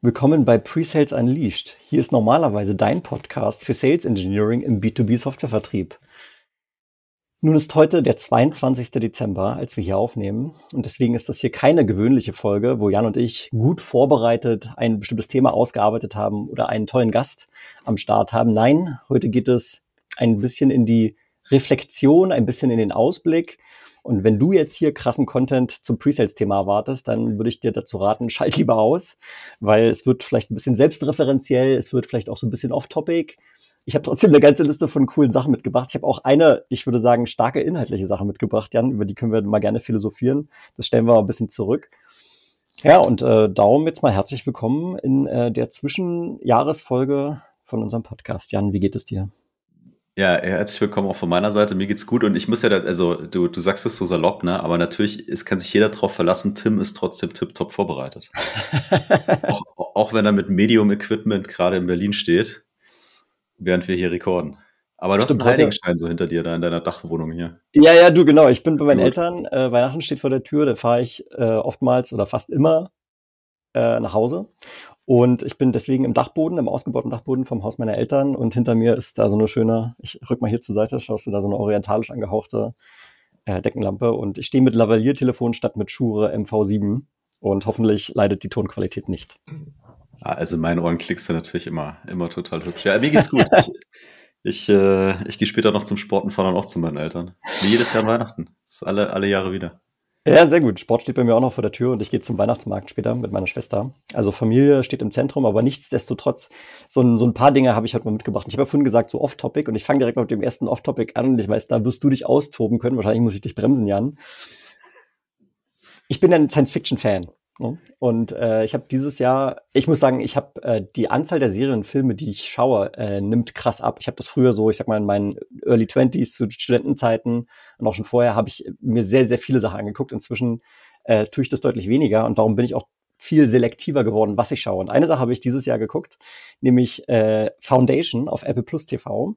Willkommen bei Pre-Sales Unleashed. Hier ist normalerweise dein Podcast für Sales Engineering im B2B Softwarevertrieb. Nun ist heute der 22. Dezember, als wir hier aufnehmen. Und deswegen ist das hier keine gewöhnliche Folge, wo Jan und ich gut vorbereitet ein bestimmtes Thema ausgearbeitet haben oder einen tollen Gast am Start haben. Nein, heute geht es ein bisschen in die Reflexion, ein bisschen in den Ausblick und wenn du jetzt hier krassen Content zum Presales-Thema erwartest, dann würde ich dir dazu raten, schalt lieber aus, weil es wird vielleicht ein bisschen selbstreferenziell, es wird vielleicht auch so ein bisschen off-topic. Ich habe trotzdem eine ganze Liste von coolen Sachen mitgebracht. Ich habe auch eine, ich würde sagen, starke inhaltliche Sache mitgebracht, Jan, über die können wir mal gerne philosophieren. Das stellen wir mal ein bisschen zurück. Ja, und äh, darum jetzt mal herzlich willkommen in äh, der Zwischenjahresfolge von unserem Podcast. Jan, wie geht es dir? Ja, herzlich willkommen auch von meiner Seite. Mir geht's gut und ich muss ja, da, also du, du sagst es so salopp, ne? Aber natürlich, es kann sich jeder darauf verlassen, Tim ist trotzdem tipptopp vorbereitet. auch, auch wenn er mit Medium-Equipment gerade in Berlin steht, während wir hier rekorden. Aber du Stimmt, hast einen Heiligenschein so hinter dir da in deiner Dachwohnung hier. Ja, ja, du, genau. Ich bin bei meinen gut. Eltern. Äh, Weihnachten steht vor der Tür. Da fahre ich äh, oftmals oder fast immer äh, nach Hause. Und ich bin deswegen im Dachboden, im ausgebauten Dachboden vom Haus meiner Eltern. Und hinter mir ist da so eine schöne, ich rück mal hier zur Seite, schaust du da so eine orientalisch angehauchte äh, Deckenlampe. Und ich stehe mit Lavalier-Telefon statt mit Schure MV7. Und hoffentlich leidet die Tonqualität nicht. Ah, also in meinen Ohren klickst du natürlich immer, immer total hübsch. Ja, mir geht's gut. ich, äh, ich gehe später noch zum Sport und fahre dann auch zu meinen Eltern. Wie jedes Jahr an Weihnachten. Das ist alle, alle Jahre wieder. Ja, sehr gut. Sport steht bei mir auch noch vor der Tür und ich gehe zum Weihnachtsmarkt später mit meiner Schwester. Also Familie steht im Zentrum, aber nichtsdestotrotz, so ein, so ein paar Dinge habe ich heute mal mitgebracht. Ich habe ja vorhin gesagt, so Off-Topic und ich fange direkt mit dem ersten Off-Topic an und ich weiß, da wirst du dich austoben können. Wahrscheinlich muss ich dich bremsen, Jan. Ich bin ein Science-Fiction-Fan. Ne? Und äh, ich habe dieses Jahr, ich muss sagen, ich habe äh, die Anzahl der Serienfilme, die ich schaue, äh, nimmt krass ab. Ich habe das früher so, ich sag mal, in meinen Early Twenties zu Studentenzeiten und auch schon vorher habe ich mir sehr, sehr viele Sachen angeguckt. Inzwischen äh, tue ich das deutlich weniger und darum bin ich auch viel selektiver geworden, was ich schaue. Und eine Sache habe ich dieses Jahr geguckt, nämlich äh, Foundation auf Apple Plus TV.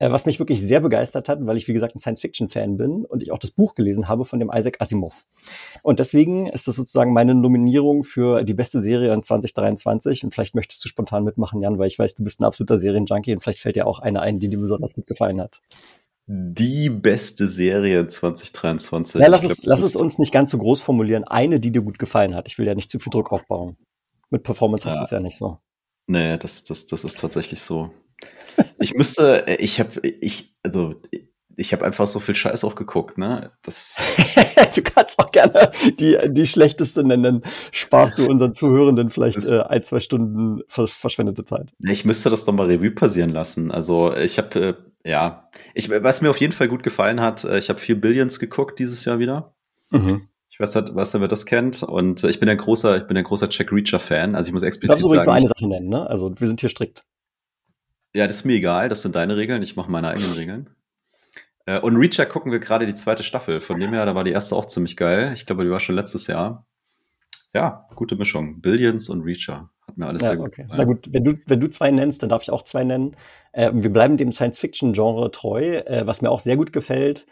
Äh, was mich wirklich sehr begeistert hat, weil ich, wie gesagt, ein Science-Fiction-Fan bin und ich auch das Buch gelesen habe von dem Isaac Asimov. Und deswegen ist das sozusagen meine Nominierung für die beste Serie in 2023. Und vielleicht möchtest du spontan mitmachen, Jan, weil ich weiß, du bist ein absoluter Serienjunkie und vielleicht fällt dir auch eine ein, die dir besonders gut gefallen hat. Die beste Serie 2023. Ja, lass, es, lass es uns nicht ganz so groß formulieren. Eine, die dir gut gefallen hat. Ich will ja nicht zu viel Druck aufbauen. Mit Performance ja. hast du es ja nicht so. Nee, das, das, das ist tatsächlich so. Ich müsste, ich habe, ich, also ich habe einfach so viel Scheiß auch geguckt, ne? Das du kannst auch gerne die, die schlechteste nennen. Sparst du unseren Zuhörenden vielleicht äh, ein, zwei Stunden verschwendete Zeit. Ich müsste das doch mal Revue passieren lassen. Also ich habe, äh, ja, ich, was mir auf jeden Fall gut gefallen hat, äh, ich habe vier Billions geguckt dieses Jahr wieder. Mhm. Ich weiß nicht, was wer das kennt. Und ich bin ein großer, ich bin ein großer Jack Reacher-Fan. Also ich muss explizit sagen. Du darfst übrigens nur eine Sache nennen, ne? Also wir sind hier strikt. Ja, das ist mir egal, das sind deine Regeln, ich mache meine eigenen Regeln. Äh, und Reacher gucken wir gerade die zweite Staffel. Von dem her, da war die erste auch ziemlich geil. Ich glaube, die war schon letztes Jahr. Ja, gute Mischung. Billions und Reacher. Hat mir alles ja, sehr gut okay. gefallen. Na gut, wenn du, wenn du zwei nennst, dann darf ich auch zwei nennen. Äh, wir bleiben dem Science-Fiction-Genre treu. Äh, was mir auch sehr gut gefällt,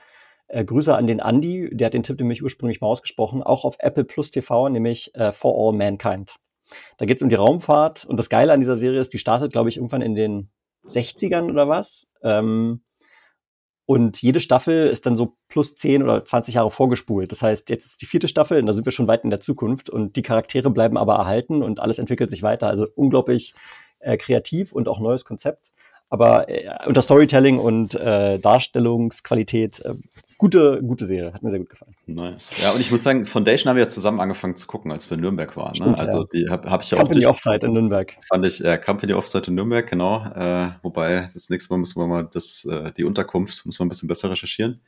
äh, Grüße an den Andy, der hat den Tipp nämlich ursprünglich mal ausgesprochen, auch auf Apple Plus TV, nämlich äh, For All Mankind. Da geht es um die Raumfahrt und das Geile an dieser Serie ist, die startet, glaube ich, irgendwann in den 60ern oder was. Ähm, und jede Staffel ist dann so plus 10 oder 20 Jahre vorgespult. Das heißt, jetzt ist die vierte Staffel und da sind wir schon weit in der Zukunft und die Charaktere bleiben aber erhalten und alles entwickelt sich weiter. Also unglaublich äh, kreativ und auch neues Konzept. Aber äh, unter Storytelling und äh, Darstellungsqualität äh, gute, gute Serie. Hat mir sehr gut gefallen. Nice. Ja, und ich muss sagen, Foundation haben wir ja zusammen angefangen zu gucken, als wir in Nürnberg waren. Ne? Stimmt, also ja. die habe hab ich ja Company auch. Company Offsite in Nürnberg. Fand ich, ja, Company Offsite in Nürnberg, genau. Äh, wobei, das nächste Mal müssen wir mal das, äh, die Unterkunft, müssen wir ein bisschen besser recherchieren.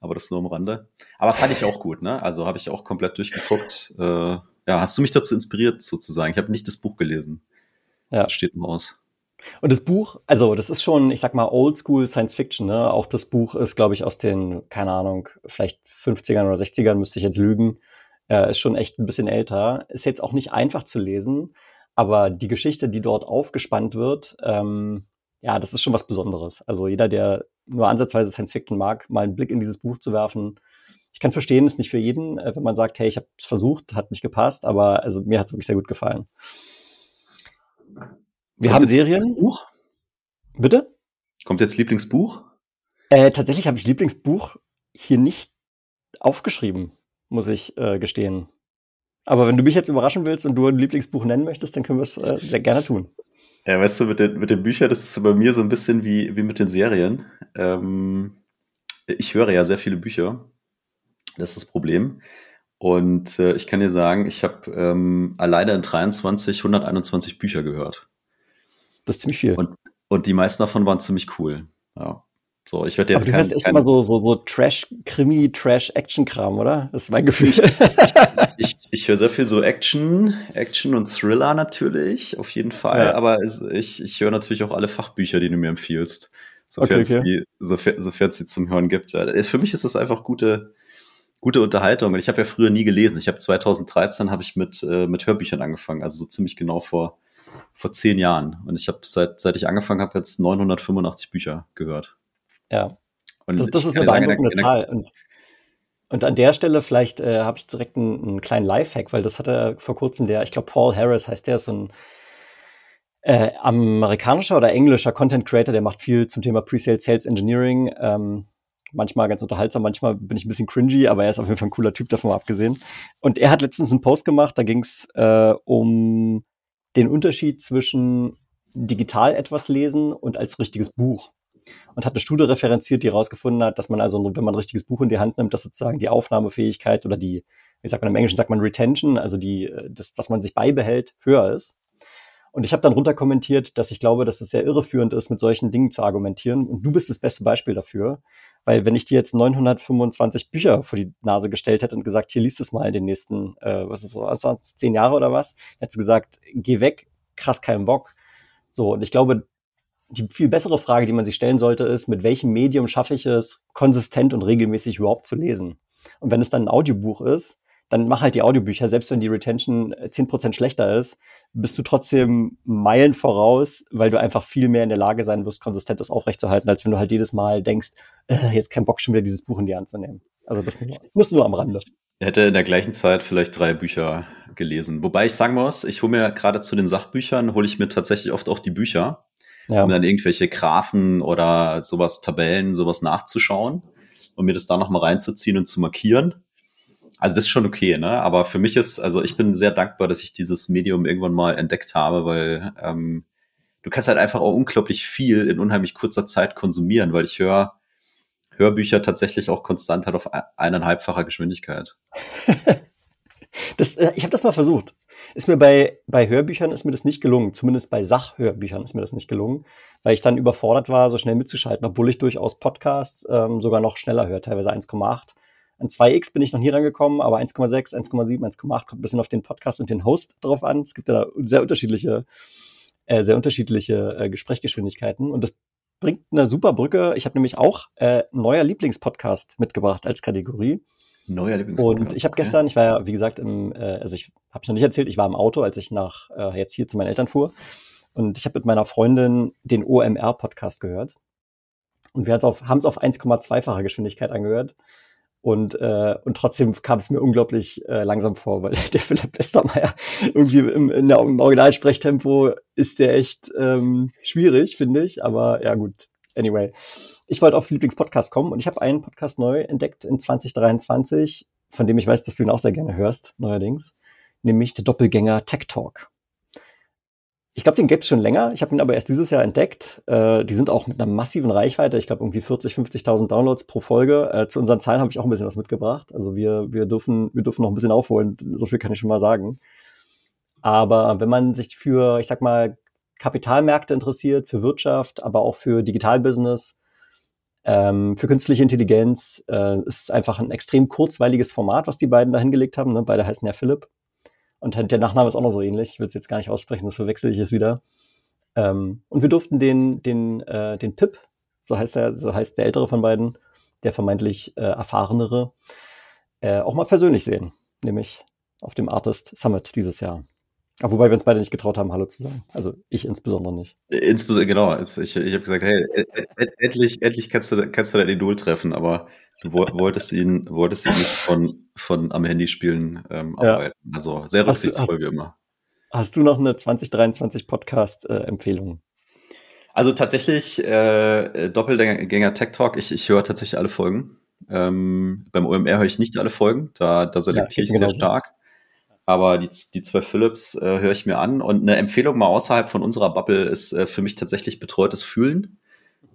Aber das nur am Rande. Aber fand ich auch gut, ne? Also habe ich auch komplett durchgeguckt. Äh, ja, hast du mich dazu inspiriert, sozusagen? Ich habe nicht das Buch gelesen. Ja. Das steht noch aus. Und das Buch, also das ist schon, ich sag mal, Oldschool Science Fiction, ne? Auch das Buch ist, glaube ich, aus den, keine Ahnung, vielleicht 50ern oder 60ern, müsste ich jetzt lügen. Äh, ist schon echt ein bisschen älter. Ist jetzt auch nicht einfach zu lesen, aber die Geschichte, die dort aufgespannt wird, ähm, ja, das ist schon was Besonderes. Also jeder, der nur ansatzweise Science Fiction mag, mal einen Blick in dieses Buch zu werfen. Ich kann verstehen, ist nicht für jeden, äh, wenn man sagt, hey, ich habe es versucht, hat nicht gepasst, aber also mir hat es wirklich sehr gut gefallen. Wir Kommt haben Serien. Buch? Bitte? Kommt jetzt Lieblingsbuch? Äh, tatsächlich habe ich Lieblingsbuch hier nicht aufgeschrieben, muss ich äh, gestehen. Aber wenn du mich jetzt überraschen willst und du ein Lieblingsbuch nennen möchtest, dann können wir es äh, sehr gerne tun. Ja, weißt du, mit den, mit den Büchern, das ist so bei mir so ein bisschen wie, wie mit den Serien. Ähm, ich höre ja sehr viele Bücher. Das ist das Problem. Und äh, ich kann dir sagen, ich habe ähm, alleine in 23 121 Bücher gehört. Das ist ziemlich viel. Und, und die meisten davon waren ziemlich cool. Ja. So, ich werde jetzt Aber du hörst echt kein, immer so, so, so Trash-Krimi, Trash-Action-Kram, oder? Das ist mein Gefühl. Ich, ich, ich höre sehr viel so Action, Action und Thriller natürlich, auf jeden Fall. Ja. Aber ich, ich höre natürlich auch alle Fachbücher, die du mir empfiehlst. Sofern okay, okay. es sofern, sofern es sie zum Hören gibt. Für mich ist das einfach gute, gute Unterhaltung. Und ich habe ja früher nie gelesen. Ich habe 2013 habe ich mit, äh, mit Hörbüchern angefangen, also so ziemlich genau vor, vor zehn Jahren. Und ich habe seit, seit ich angefangen habe, jetzt 985 Bücher gehört. Ja. Und das, das ist eine beeindruckende Zahl. Und, und an der Stelle vielleicht äh, habe ich direkt einen, einen kleinen Lifehack, weil das hatte vor kurzem der, ich glaube Paul Harris heißt der, so ein äh, amerikanischer oder englischer Content Creator, der macht viel zum Thema Pre-Sale Sales Engineering. Ähm, manchmal ganz unterhaltsam, manchmal bin ich ein bisschen cringy, aber er ist auf jeden Fall ein cooler Typ, davon abgesehen. Und er hat letztens einen Post gemacht, da ging es äh, um den Unterschied zwischen digital etwas lesen und als richtiges Buch. Und hat eine Studie referenziert, die herausgefunden hat, dass man also, wenn man ein richtiges Buch in die Hand nimmt, dass sozusagen die Aufnahmefähigkeit oder die, wie sagt man im Englischen, sagt man Retention, also die, das, was man sich beibehält, höher ist. Und ich habe dann runterkommentiert, dass ich glaube, dass es sehr irreführend ist, mit solchen Dingen zu argumentieren. Und du bist das beste Beispiel dafür. Weil wenn ich dir jetzt 925 Bücher vor die Nase gestellt hätte und gesagt, hier liest es mal in den nächsten, äh, was ist so, also zehn Jahre oder was, hättest du gesagt, geh weg, krass keinen Bock. So, und ich glaube, die viel bessere Frage, die man sich stellen sollte, ist, mit welchem Medium schaffe ich es, konsistent und regelmäßig überhaupt zu lesen? Und wenn es dann ein Audiobuch ist, dann mach halt die Audiobücher, selbst wenn die Retention äh, zehn Prozent schlechter ist, bist du trotzdem Meilen voraus, weil du einfach viel mehr in der Lage sein wirst, konsistent das aufrechtzuerhalten, als wenn du halt jedes Mal denkst, äh, jetzt kein Bock schon wieder dieses Buch in die Hand zu nehmen. Also das musst du nur am Rande. Ich hätte in der gleichen Zeit vielleicht drei Bücher gelesen. Wobei ich sagen muss, ich hole mir gerade zu den Sachbüchern, hole ich mir tatsächlich oft auch die Bücher, ja. um dann irgendwelche Graphen oder sowas, Tabellen, sowas nachzuschauen und mir das da nochmal reinzuziehen und zu markieren. Also das ist schon okay, ne? Aber für mich ist, also ich bin sehr dankbar, dass ich dieses Medium irgendwann mal entdeckt habe, weil ähm, du kannst halt einfach auch unglaublich viel in unheimlich kurzer Zeit konsumieren, weil ich höre Hörbücher tatsächlich auch konstant halt auf eineinhalbfacher Geschwindigkeit. das, äh, ich habe das mal versucht. Ist mir bei, bei Hörbüchern ist mir das nicht gelungen. Zumindest bei Sachhörbüchern ist mir das nicht gelungen, weil ich dann überfordert war, so schnell mitzuschalten, obwohl ich durchaus Podcasts ähm, sogar noch schneller höre, teilweise 1,8. An 2x bin ich noch nie rangekommen, aber 1,6, 1,7, 1,8 kommt ein bisschen auf den Podcast und den Host drauf an. Es gibt ja da sehr unterschiedliche, äh, sehr unterschiedliche äh, Gesprächsgeschwindigkeiten und das bringt eine super Brücke. Ich habe nämlich auch äh, neuer Lieblingspodcast mitgebracht als Kategorie. Neuer Lieblingspodcast. Und ich habe gestern, ich war ja, wie gesagt, im, äh, also ich habe ich noch nicht erzählt, ich war im Auto, als ich nach äh, jetzt hier zu meinen Eltern fuhr. Und ich habe mit meiner Freundin den OMR-Podcast gehört. Und wir haben es auf 1,2-facher Geschwindigkeit angehört. Und, äh, und trotzdem kam es mir unglaublich äh, langsam vor, weil der Philipp Westermeier irgendwie im, in der, im Originalsprechtempo ist der echt ähm, schwierig, finde ich. Aber ja, gut. Anyway. Ich wollte auf Lieblingspodcast kommen und ich habe einen Podcast neu entdeckt in 2023, von dem ich weiß, dass du ihn auch sehr gerne hörst, neuerdings, nämlich der Doppelgänger Tech Talk. Ich glaube, den gibt's schon länger. Ich habe ihn aber erst dieses Jahr entdeckt. Äh, die sind auch mit einer massiven Reichweite. Ich glaube, irgendwie 40, 50.000 Downloads pro Folge. Äh, zu unseren Zahlen habe ich auch ein bisschen was mitgebracht. Also wir, wir, dürfen, wir dürfen noch ein bisschen aufholen. So viel kann ich schon mal sagen. Aber wenn man sich für, ich sag mal, Kapitalmärkte interessiert, für Wirtschaft, aber auch für Digitalbusiness, ähm, für künstliche Intelligenz, äh, ist es einfach ein extrem kurzweiliges Format, was die beiden da hingelegt haben. Ne? Beide heißen ja Philipp. Und der Nachname ist auch noch so ähnlich. Ich will es jetzt gar nicht aussprechen, das verwechsel ich es wieder. Ähm, und wir durften den, den, äh, den Pip, so heißt er, so heißt der ältere von beiden, der vermeintlich äh, erfahrenere, äh, auch mal persönlich sehen, nämlich auf dem Artist Summit dieses Jahr. Aber wobei wir uns beide nicht getraut haben, Hallo zu sagen. Also ich insbesondere nicht. Insbesondere, genau. Ich, ich habe gesagt, hey, endlich, endlich kannst du, kannst du dein Idol treffen, aber du wolltest ihn, wolltest ihn nicht von, von am Handy spielen ähm, arbeiten. Ja. Also sehr rücksichtsvoll wie immer. hast du noch eine 2023 Podcast-Empfehlung? also tatsächlich äh, Doppelgänger Tech Talk. Ich, ich höre tatsächlich alle Folgen. Ähm, beim OMR höre ich nicht alle Folgen. Da, da selektiere ja, ich sehr stark. Aber die, die zwei Philips äh, höre ich mir an. Und eine Empfehlung mal außerhalb von unserer Bubble ist äh, für mich tatsächlich betreutes Fühlen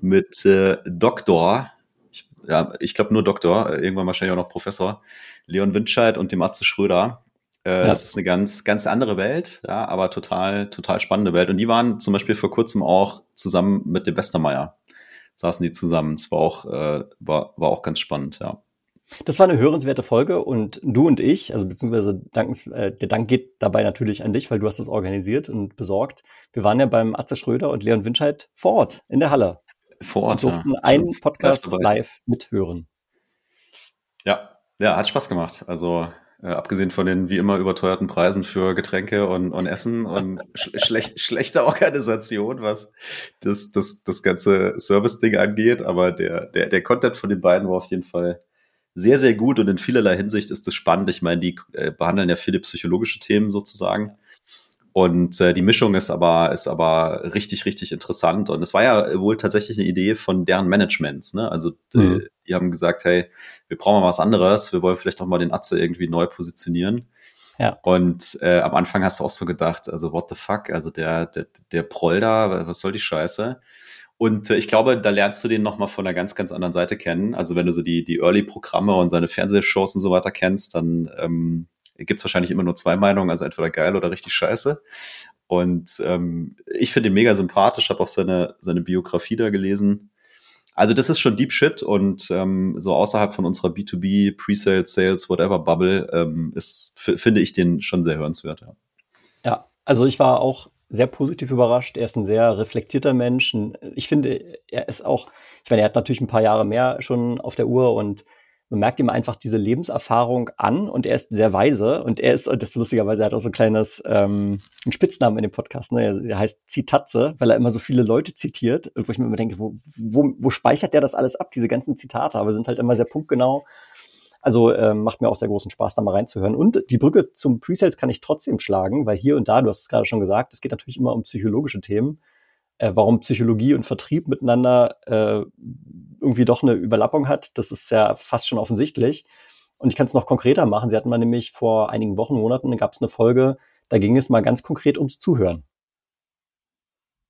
mit äh, Doktor. Ich, ja, ich glaube nur Doktor, äh, irgendwann wahrscheinlich auch noch Professor. Leon Windscheid und dem Atze Schröder. Äh, ja. Das ist eine ganz, ganz andere Welt, ja, aber total, total spannende Welt. Und die waren zum Beispiel vor kurzem auch zusammen mit dem Westermeier. Saßen die zusammen. Es war auch, äh, war, war auch ganz spannend, ja. Das war eine hörenswerte Folge und du und ich, also beziehungsweise dankens, äh, der Dank geht dabei natürlich an dich, weil du hast das organisiert und besorgt. Wir waren ja beim Atze Schröder und Leon Winscheid vor Ort in der Halle. Vor Ort. Und durften ja. einen Podcast live mithören. Ja, ja, hat Spaß gemacht. Also äh, abgesehen von den wie immer überteuerten Preisen für Getränke und, und Essen und sch schlecht, schlechter Organisation, was das, das, das ganze Service-Ding angeht. Aber der, der, der Content von den beiden war auf jeden Fall sehr, sehr gut und in vielerlei Hinsicht ist es spannend. Ich meine, die äh, behandeln ja viele psychologische Themen sozusagen. Und äh, die Mischung ist aber, ist aber richtig, richtig interessant. Und es war ja wohl tatsächlich eine Idee von deren Managements. Ne? Also mhm. äh, die haben gesagt, hey, wir brauchen mal was anderes, wir wollen vielleicht auch mal den Atze irgendwie neu positionieren. Ja. Und äh, am Anfang hast du auch so gedacht, also what the fuck, also der, der, der Proll da, was soll die Scheiße? Und äh, ich glaube, da lernst du den nochmal von einer ganz, ganz anderen Seite kennen. Also wenn du so die, die Early-Programme und seine Fernsehshows und so weiter kennst, dann ähm, gibt wahrscheinlich immer nur zwei Meinungen, also entweder geil oder richtig scheiße. Und ähm, ich finde ihn mega sympathisch, habe auch seine, seine Biografie da gelesen. Also das ist schon Deep Shit und ähm, so außerhalb von unserer B2B, Pre-Sales, Sales, whatever Bubble ähm, ist, finde ich den schon sehr hörenswert. Ja. ja, also ich war auch sehr positiv überrascht. Er ist ein sehr reflektierter Mensch. Ich finde, er ist auch, ich meine, er hat natürlich ein paar Jahre mehr schon auf der Uhr und man merkt ihm einfach diese Lebenserfahrung an und er ist sehr weise und er ist, und das ist lustigerweise, er hat auch so ein kleines, ähm, einen Spitznamen in dem Podcast, ne? er, heißt Zitatze, weil er immer so viele Leute zitiert und wo ich mir immer denke, wo, wo, wo speichert der das alles ab, diese ganzen Zitate, aber sind halt immer sehr punktgenau. Also ähm, macht mir auch sehr großen Spaß, da mal reinzuhören. Und die Brücke zum Presales kann ich trotzdem schlagen, weil hier und da, du hast es gerade schon gesagt, es geht natürlich immer um psychologische Themen äh, warum Psychologie und Vertrieb miteinander äh, irgendwie doch eine Überlappung hat, das ist ja fast schon offensichtlich. Und ich kann es noch konkreter machen. Sie hatten mal nämlich vor einigen Wochen, Monaten, gab es eine Folge, da ging es mal ganz konkret ums Zuhören.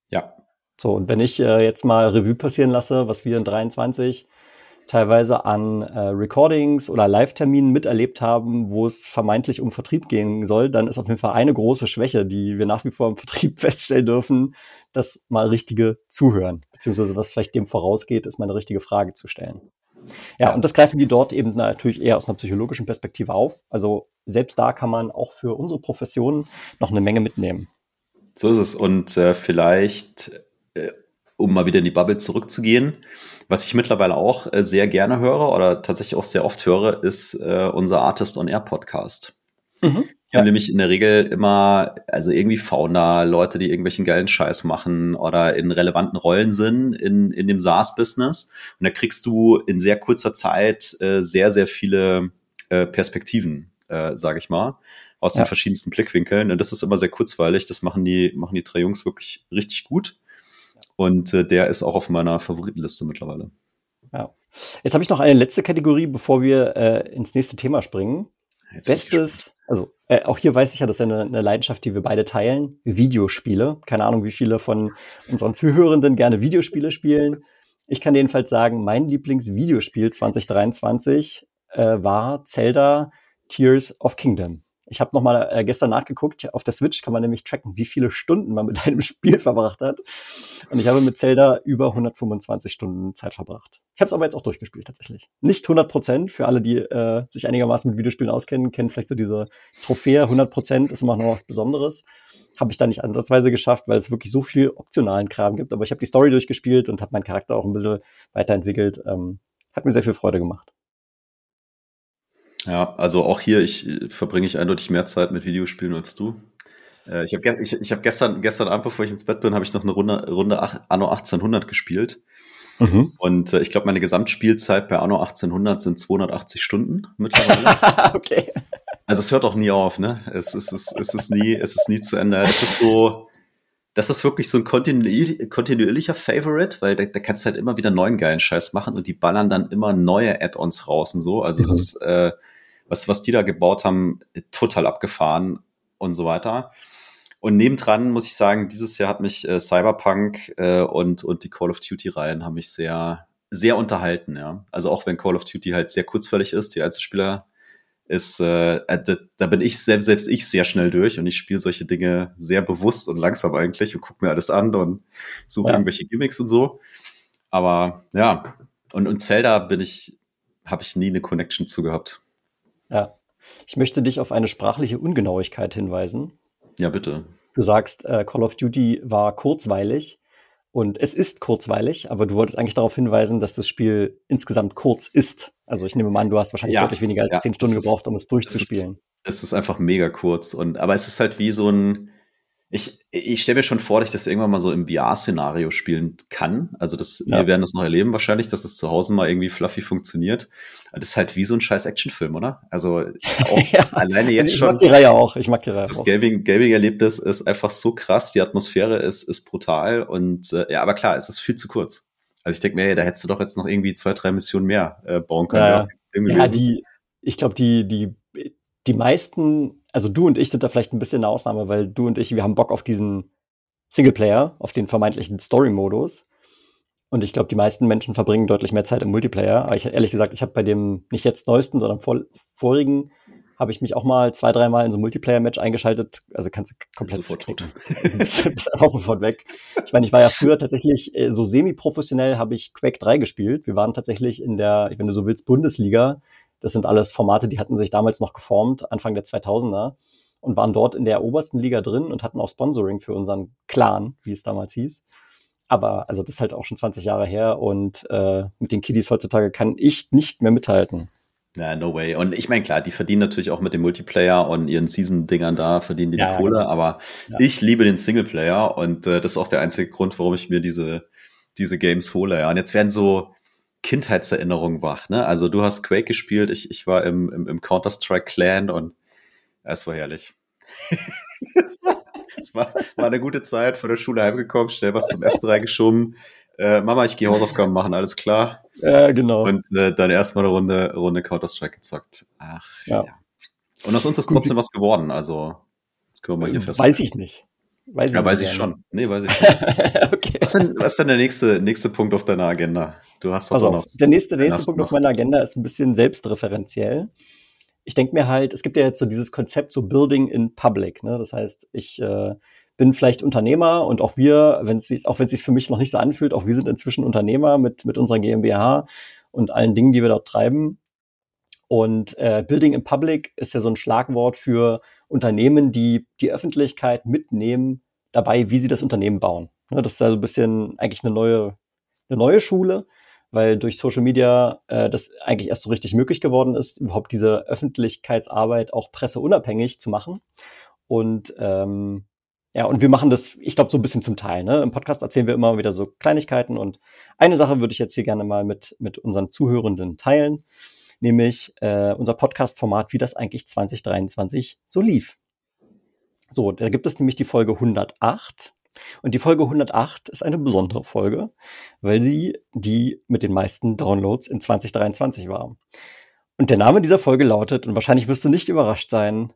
Ja. So, und wenn ich äh, jetzt mal Revue passieren lasse, was wir in 23 teilweise an äh, Recordings oder Live-Terminen miterlebt haben, wo es vermeintlich um Vertrieb gehen soll, dann ist auf jeden Fall eine große Schwäche, die wir nach wie vor im Vertrieb feststellen dürfen, das mal richtige Zuhören, beziehungsweise was vielleicht dem vorausgeht, ist mal eine richtige Frage zu stellen. Ja, und das greifen die dort eben natürlich eher aus einer psychologischen Perspektive auf. Also selbst da kann man auch für unsere Profession noch eine Menge mitnehmen. So ist es. Und äh, vielleicht, äh, um mal wieder in die Bubble zurückzugehen, was ich mittlerweile auch äh, sehr gerne höre oder tatsächlich auch sehr oft höre, ist äh, unser Artist on Air Podcast. Mhm. Ja. haben nämlich in der Regel immer, also irgendwie Founder, Leute, die irgendwelchen geilen Scheiß machen oder in relevanten Rollen sind in, in dem SaaS-Business. Und da kriegst du in sehr kurzer Zeit äh, sehr, sehr viele äh, Perspektiven, äh, sage ich mal, aus ja. den verschiedensten Blickwinkeln. Und das ist immer sehr kurzweilig. Das machen die, machen die drei Jungs wirklich richtig gut. Und äh, der ist auch auf meiner Favoritenliste mittlerweile. Ja. Jetzt habe ich noch eine letzte Kategorie, bevor wir äh, ins nächste Thema springen. Jetzt Bestes, also äh, auch hier weiß ich ja, das ist eine, eine Leidenschaft, die wir beide teilen. Videospiele. Keine Ahnung, wie viele von unseren Zuhörenden gerne Videospiele spielen. Ich kann jedenfalls sagen, mein Lieblingsvideospiel 2023 äh, war Zelda Tears of Kingdom. Ich habe noch mal äh, gestern nachgeguckt. Auf der Switch kann man nämlich tracken, wie viele Stunden man mit einem Spiel verbracht hat. Und ich habe mit Zelda über 125 Stunden Zeit verbracht. Ich habe es aber jetzt auch durchgespielt tatsächlich. Nicht 100 Prozent. Für alle, die äh, sich einigermaßen mit Videospielen auskennen, kennen vielleicht so diese Trophäe. 100 Prozent ist immer noch was Besonderes. Habe ich da nicht ansatzweise geschafft, weil es wirklich so viel optionalen Kram gibt. Aber ich habe die Story durchgespielt und habe meinen Charakter auch ein bisschen weiterentwickelt. Ähm, hat mir sehr viel Freude gemacht. Ja, also auch hier ich, äh, verbringe ich eindeutig mehr Zeit mit Videospielen als du. Äh, ich habe ich, ich hab gestern, gestern Abend, bevor ich ins Bett bin, habe ich noch eine Runde, Runde Anno 1800 gespielt. Mhm. Und äh, ich glaube, meine Gesamtspielzeit bei Anno 1800 sind 280 Stunden mittlerweile. okay. Also es hört auch nie auf, ne? Es, es, es, es, ist nie, es ist nie zu Ende. Es ist so, das ist wirklich so ein kontinuierlich, kontinuierlicher Favorite, weil da, da kannst du halt immer wieder neuen geilen Scheiß machen und die ballern dann immer neue Add-ons raus und so. Also mhm. es ist, äh, was, was die da gebaut haben, total abgefahren und so weiter. Und nebendran muss ich sagen, dieses Jahr hat mich äh, Cyberpunk äh, und, und die Call of Duty-Reihen haben mich sehr, sehr unterhalten, ja. Also auch wenn Call of Duty halt sehr kurzweilig ist, die Einzelspieler ist, äh, äh, da, da bin ich selbst, selbst ich sehr schnell durch und ich spiele solche Dinge sehr bewusst und langsam eigentlich und gucke mir alles an und suche ja. irgendwelche Gimmicks und so. Aber ja, und, und Zelda bin ich, habe ich nie eine Connection zu gehabt. Ja. Ich möchte dich auf eine sprachliche Ungenauigkeit hinweisen. Ja, bitte. Du sagst, äh, Call of Duty war kurzweilig und es ist kurzweilig, aber du wolltest eigentlich darauf hinweisen, dass das Spiel insgesamt kurz ist. Also ich nehme mal an, du hast wahrscheinlich ja, deutlich weniger als ja, zehn Stunden gebraucht, um es durchzuspielen. Es ist, es ist einfach mega kurz und aber es ist halt wie so ein ich, ich stelle mir schon vor, dass ich das irgendwann mal so im VR-Szenario spielen kann. Also das, ja. wir werden das noch erleben wahrscheinlich, dass es zu Hause mal irgendwie fluffy funktioniert. Das ist halt wie so ein scheiß Actionfilm, oder? Also ja. alleine jetzt ich schon. Ich mag die Reihe auch. Ich mag die Reihe das auch. Gaming, Gaming-Erlebnis ist einfach so krass. Die Atmosphäre ist, ist brutal und äh, ja, aber klar, es ist viel zu kurz. Also ich denke mir, hey, da hättest du doch jetzt noch irgendwie zwei, drei Missionen mehr äh, bauen können. Ja, ja die, ich glaube, die, die die meisten, also du und ich sind da vielleicht ein bisschen eine Ausnahme, weil du und ich, wir haben Bock auf diesen Singleplayer, auf den vermeintlichen Story-Modus. Und ich glaube, die meisten Menschen verbringen deutlich mehr Zeit im Multiplayer. Aber ich ehrlich gesagt, ich habe bei dem nicht jetzt neuesten, sondern vor, vorigen habe ich mich auch mal zwei, dreimal in so ein Multiplayer-Match eingeschaltet. Also kannst du komplett sofort knicken. bist, bist einfach sofort weg. Ich meine, ich war ja früher tatsächlich äh, so semi-professionell, habe ich Quake 3 gespielt. Wir waren tatsächlich in der, wenn du so willst, Bundesliga das sind alles Formate, die hatten sich damals noch geformt, Anfang der 2000er und waren dort in der obersten Liga drin und hatten auch Sponsoring für unseren Clan, wie es damals hieß. Aber also das ist halt auch schon 20 Jahre her und äh, mit den Kiddies heutzutage kann ich nicht mehr mithalten. Ja, no way. Und ich meine, klar, die verdienen natürlich auch mit dem Multiplayer und ihren Season-Dingern da, verdienen die ja, die Kohle, genau. aber ja. ich liebe den Singleplayer und äh, das ist auch der einzige Grund, warum ich mir diese, diese Games hole. Ja. Und jetzt werden so, Kindheitserinnerung wach. Ne? Also du hast Quake gespielt, ich, ich war im, im, im Counter-Strike Clan und es war herrlich. es war, war eine gute Zeit, von der Schule heimgekommen, schnell was zum Essen reingeschoben. Äh, Mama, ich gehe Hausaufgaben machen, alles klar. Ja, genau. Und äh, dann erstmal eine Runde, Runde Counter-Strike gezockt. Ach, ja. ja. Und aus uns ist trotzdem was geworden, also können wir mal hier fest. Weiß ich nicht. Weiß ja, weiß ich schon. Nee, weiß ich schon. okay. Was ist denn, was ist denn der nächste, nächste Punkt auf deiner Agenda? Du hast doch noch. Der nächste, der nächste Punkt noch. auf meiner Agenda ist ein bisschen selbstreferenziell. Ich denke mir halt, es gibt ja jetzt so dieses Konzept so Building in Public. Ne? Das heißt, ich äh, bin vielleicht Unternehmer und auch wir, wenn es auch wenn es sich für mich noch nicht so anfühlt, auch wir sind inzwischen Unternehmer mit mit unserer GmbH und allen Dingen, die wir dort treiben. Und äh, Building in Public ist ja so ein Schlagwort für Unternehmen, die die Öffentlichkeit mitnehmen dabei, wie sie das Unternehmen bauen. Ne, das ist also ein bisschen eigentlich eine neue, eine neue Schule, weil durch Social Media äh, das eigentlich erst so richtig möglich geworden ist, überhaupt diese Öffentlichkeitsarbeit auch presseunabhängig zu machen. Und ähm, ja, und wir machen das, ich glaube, so ein bisschen zum Teil. Ne? Im Podcast erzählen wir immer wieder so Kleinigkeiten und eine Sache würde ich jetzt hier gerne mal mit, mit unseren Zuhörenden teilen nämlich äh, unser Podcast-Format, wie das eigentlich 2023 so lief. So, da gibt es nämlich die Folge 108. Und die Folge 108 ist eine besondere Folge, weil sie die mit den meisten Downloads in 2023 war. Und der Name dieser Folge lautet, und wahrscheinlich wirst du nicht überrascht sein,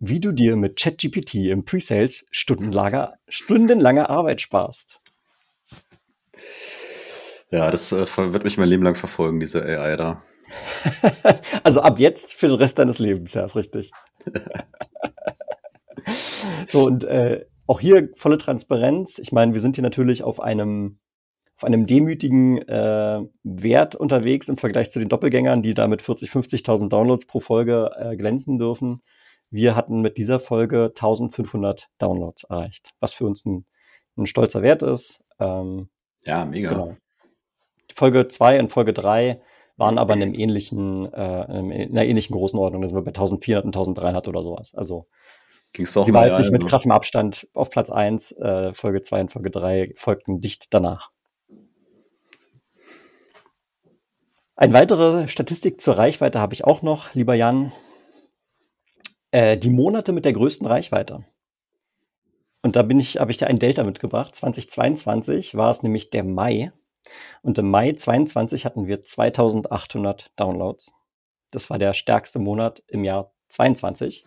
wie du dir mit ChatGPT im Presales stundenlange Arbeit sparst. Ja, das äh, wird mich mein Leben lang verfolgen, diese AI da. also ab jetzt für den Rest deines Lebens, ja, ist richtig. so, und äh, auch hier volle Transparenz. Ich meine, wir sind hier natürlich auf einem auf einem demütigen äh, Wert unterwegs im Vergleich zu den Doppelgängern, die da mit 40, 50.000 Downloads pro Folge äh, glänzen dürfen. Wir hatten mit dieser Folge 1500 Downloads erreicht, was für uns ein, ein stolzer Wert ist. Ähm, ja, mega. Genau. Folge 2 und Folge 3 waren aber in einem ähnlichen, äh, in einer ähnlichen Größenordnung. Da sind wir bei 1400 und 1300 oder sowas. Also Ging's doch sie war jetzt nicht mit krassem Abstand auf Platz 1, äh, Folge 2 und Folge 3 folgten dicht danach. Eine weitere Statistik zur Reichweite habe ich auch noch, lieber Jan. Äh, die Monate mit der größten Reichweite. Und da bin ich, habe ich dir ein Delta mitgebracht. 2022 war es nämlich der Mai. Und im Mai 22 hatten wir 2800 Downloads. Das war der stärkste Monat im Jahr 22.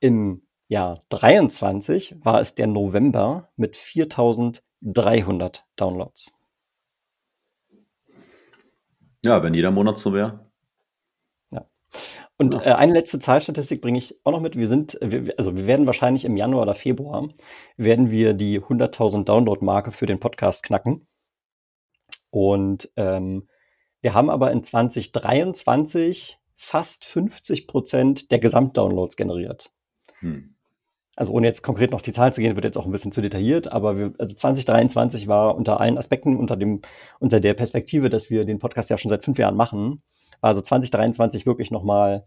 Im Jahr 23 war es der November mit 4300 Downloads. Ja, wenn jeder Monat so wäre. Ja. Und äh, eine letzte Zahlstatistik bringe ich auch noch mit. Wir sind, wir, also wir werden wahrscheinlich im Januar oder Februar werden wir die 100.000 Download-Marke für den Podcast knacken. Und ähm, wir haben aber in 2023 fast 50 Prozent der Gesamtdownloads generiert. Hm. Also ohne jetzt konkret noch die Zahlen zu gehen, wird jetzt auch ein bisschen zu detailliert, aber wir, also 2023 war unter allen Aspekten, unter dem, unter der Perspektive, dass wir den Podcast ja schon seit fünf Jahren machen, war also 2023 wirklich nochmal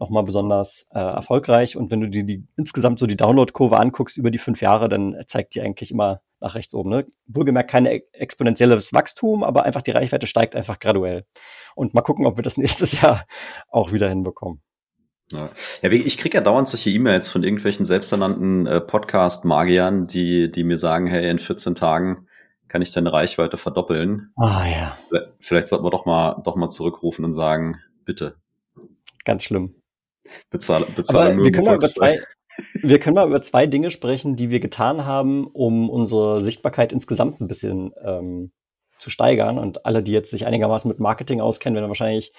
nochmal besonders äh, erfolgreich. Und wenn du dir die insgesamt so die Download-Kurve anguckst über die fünf Jahre, dann zeigt die eigentlich immer nach rechts oben. Ne? Wohlgemerkt kein exponentielles Wachstum, aber einfach die Reichweite steigt einfach graduell. Und mal gucken, ob wir das nächstes Jahr auch wieder hinbekommen. Ja, ich kriege ja dauernd solche E-Mails von irgendwelchen selbsternannten äh, Podcast-Magiern, die, die mir sagen, hey, in 14 Tagen kann ich deine Reichweite verdoppeln. Ah ja. Vielleicht sollten wir doch mal, doch mal zurückrufen und sagen, bitte. Ganz schlimm. Bezahle Aber wir können, mal über zwei, wir können mal über zwei Dinge sprechen, die wir getan haben, um unsere Sichtbarkeit insgesamt ein bisschen ähm, zu steigern. Und alle, die jetzt sich einigermaßen mit Marketing auskennen, werden wahrscheinlich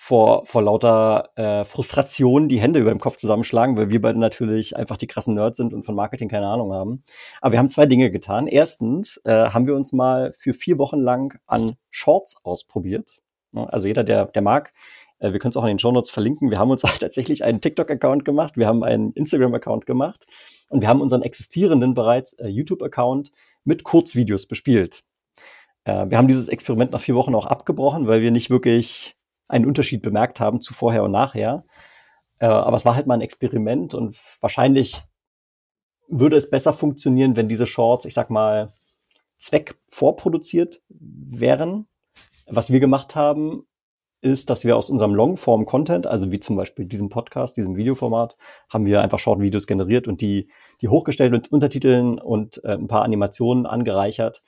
vor, vor lauter äh, Frustration die Hände über dem Kopf zusammenschlagen, weil wir beide natürlich einfach die krassen Nerds sind und von Marketing keine Ahnung haben. Aber wir haben zwei Dinge getan. Erstens äh, haben wir uns mal für vier Wochen lang an Shorts ausprobiert. Also jeder, der, der mag, äh, wir können es auch in den Show Notes verlinken. Wir haben uns tatsächlich einen TikTok-Account gemacht, wir haben einen Instagram-Account gemacht und wir haben unseren existierenden bereits äh, YouTube-Account mit Kurzvideos bespielt. Äh, wir haben dieses Experiment nach vier Wochen auch abgebrochen, weil wir nicht wirklich einen Unterschied bemerkt haben zu vorher und nachher. Äh, aber es war halt mal ein Experiment und wahrscheinlich würde es besser funktionieren, wenn diese Shorts, ich sag mal, zweckvorproduziert wären. Was wir gemacht haben, ist, dass wir aus unserem Longform-Content, also wie zum Beispiel diesem Podcast, diesem Videoformat, haben wir einfach Short-Videos generiert und die, die hochgestellt mit Untertiteln und äh, ein paar Animationen angereichert.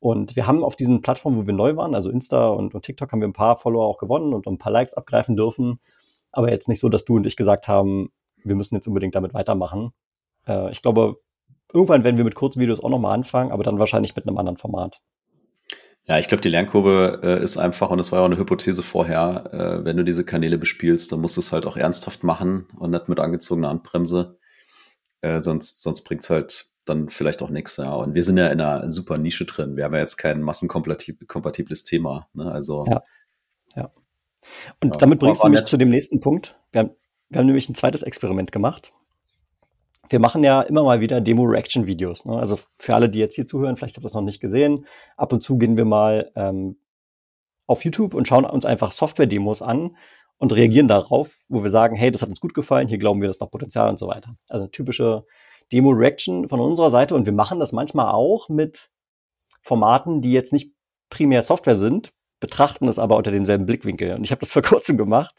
Und wir haben auf diesen Plattformen, wo wir neu waren, also Insta und, und TikTok, haben wir ein paar Follower auch gewonnen und ein paar Likes abgreifen dürfen. Aber jetzt nicht so, dass du und ich gesagt haben, wir müssen jetzt unbedingt damit weitermachen. Äh, ich glaube, irgendwann werden wir mit Kurzvideos auch nochmal anfangen, aber dann wahrscheinlich mit einem anderen Format. Ja, ich glaube, die Lernkurve äh, ist einfach, und das war ja auch eine Hypothese vorher, äh, wenn du diese Kanäle bespielst, dann musst du es halt auch ernsthaft machen und nicht mit angezogener Handbremse. Äh, sonst sonst bringt's halt dann vielleicht auch nichts. Ja. Und wir sind ja in einer super Nische drin. Wir haben ja jetzt kein massenkompatibles Thema. Ne? Also ja. ja. Und ja, damit bringst du mich zu dem nächsten Punkt. Wir haben, wir haben nämlich ein zweites Experiment gemacht wir machen ja immer mal wieder Demo-Reaction-Videos. Ne? Also für alle, die jetzt hier zuhören, vielleicht habt ihr das noch nicht gesehen. Ab und zu gehen wir mal ähm, auf YouTube und schauen uns einfach Software-Demos an und reagieren darauf, wo wir sagen, hey, das hat uns gut gefallen, hier glauben wir, das noch Potenzial und so weiter. Also typische Demo-Reaction von unserer Seite und wir machen das manchmal auch mit Formaten, die jetzt nicht primär Software sind, betrachten es aber unter demselben Blickwinkel. Und ich habe das vor kurzem gemacht.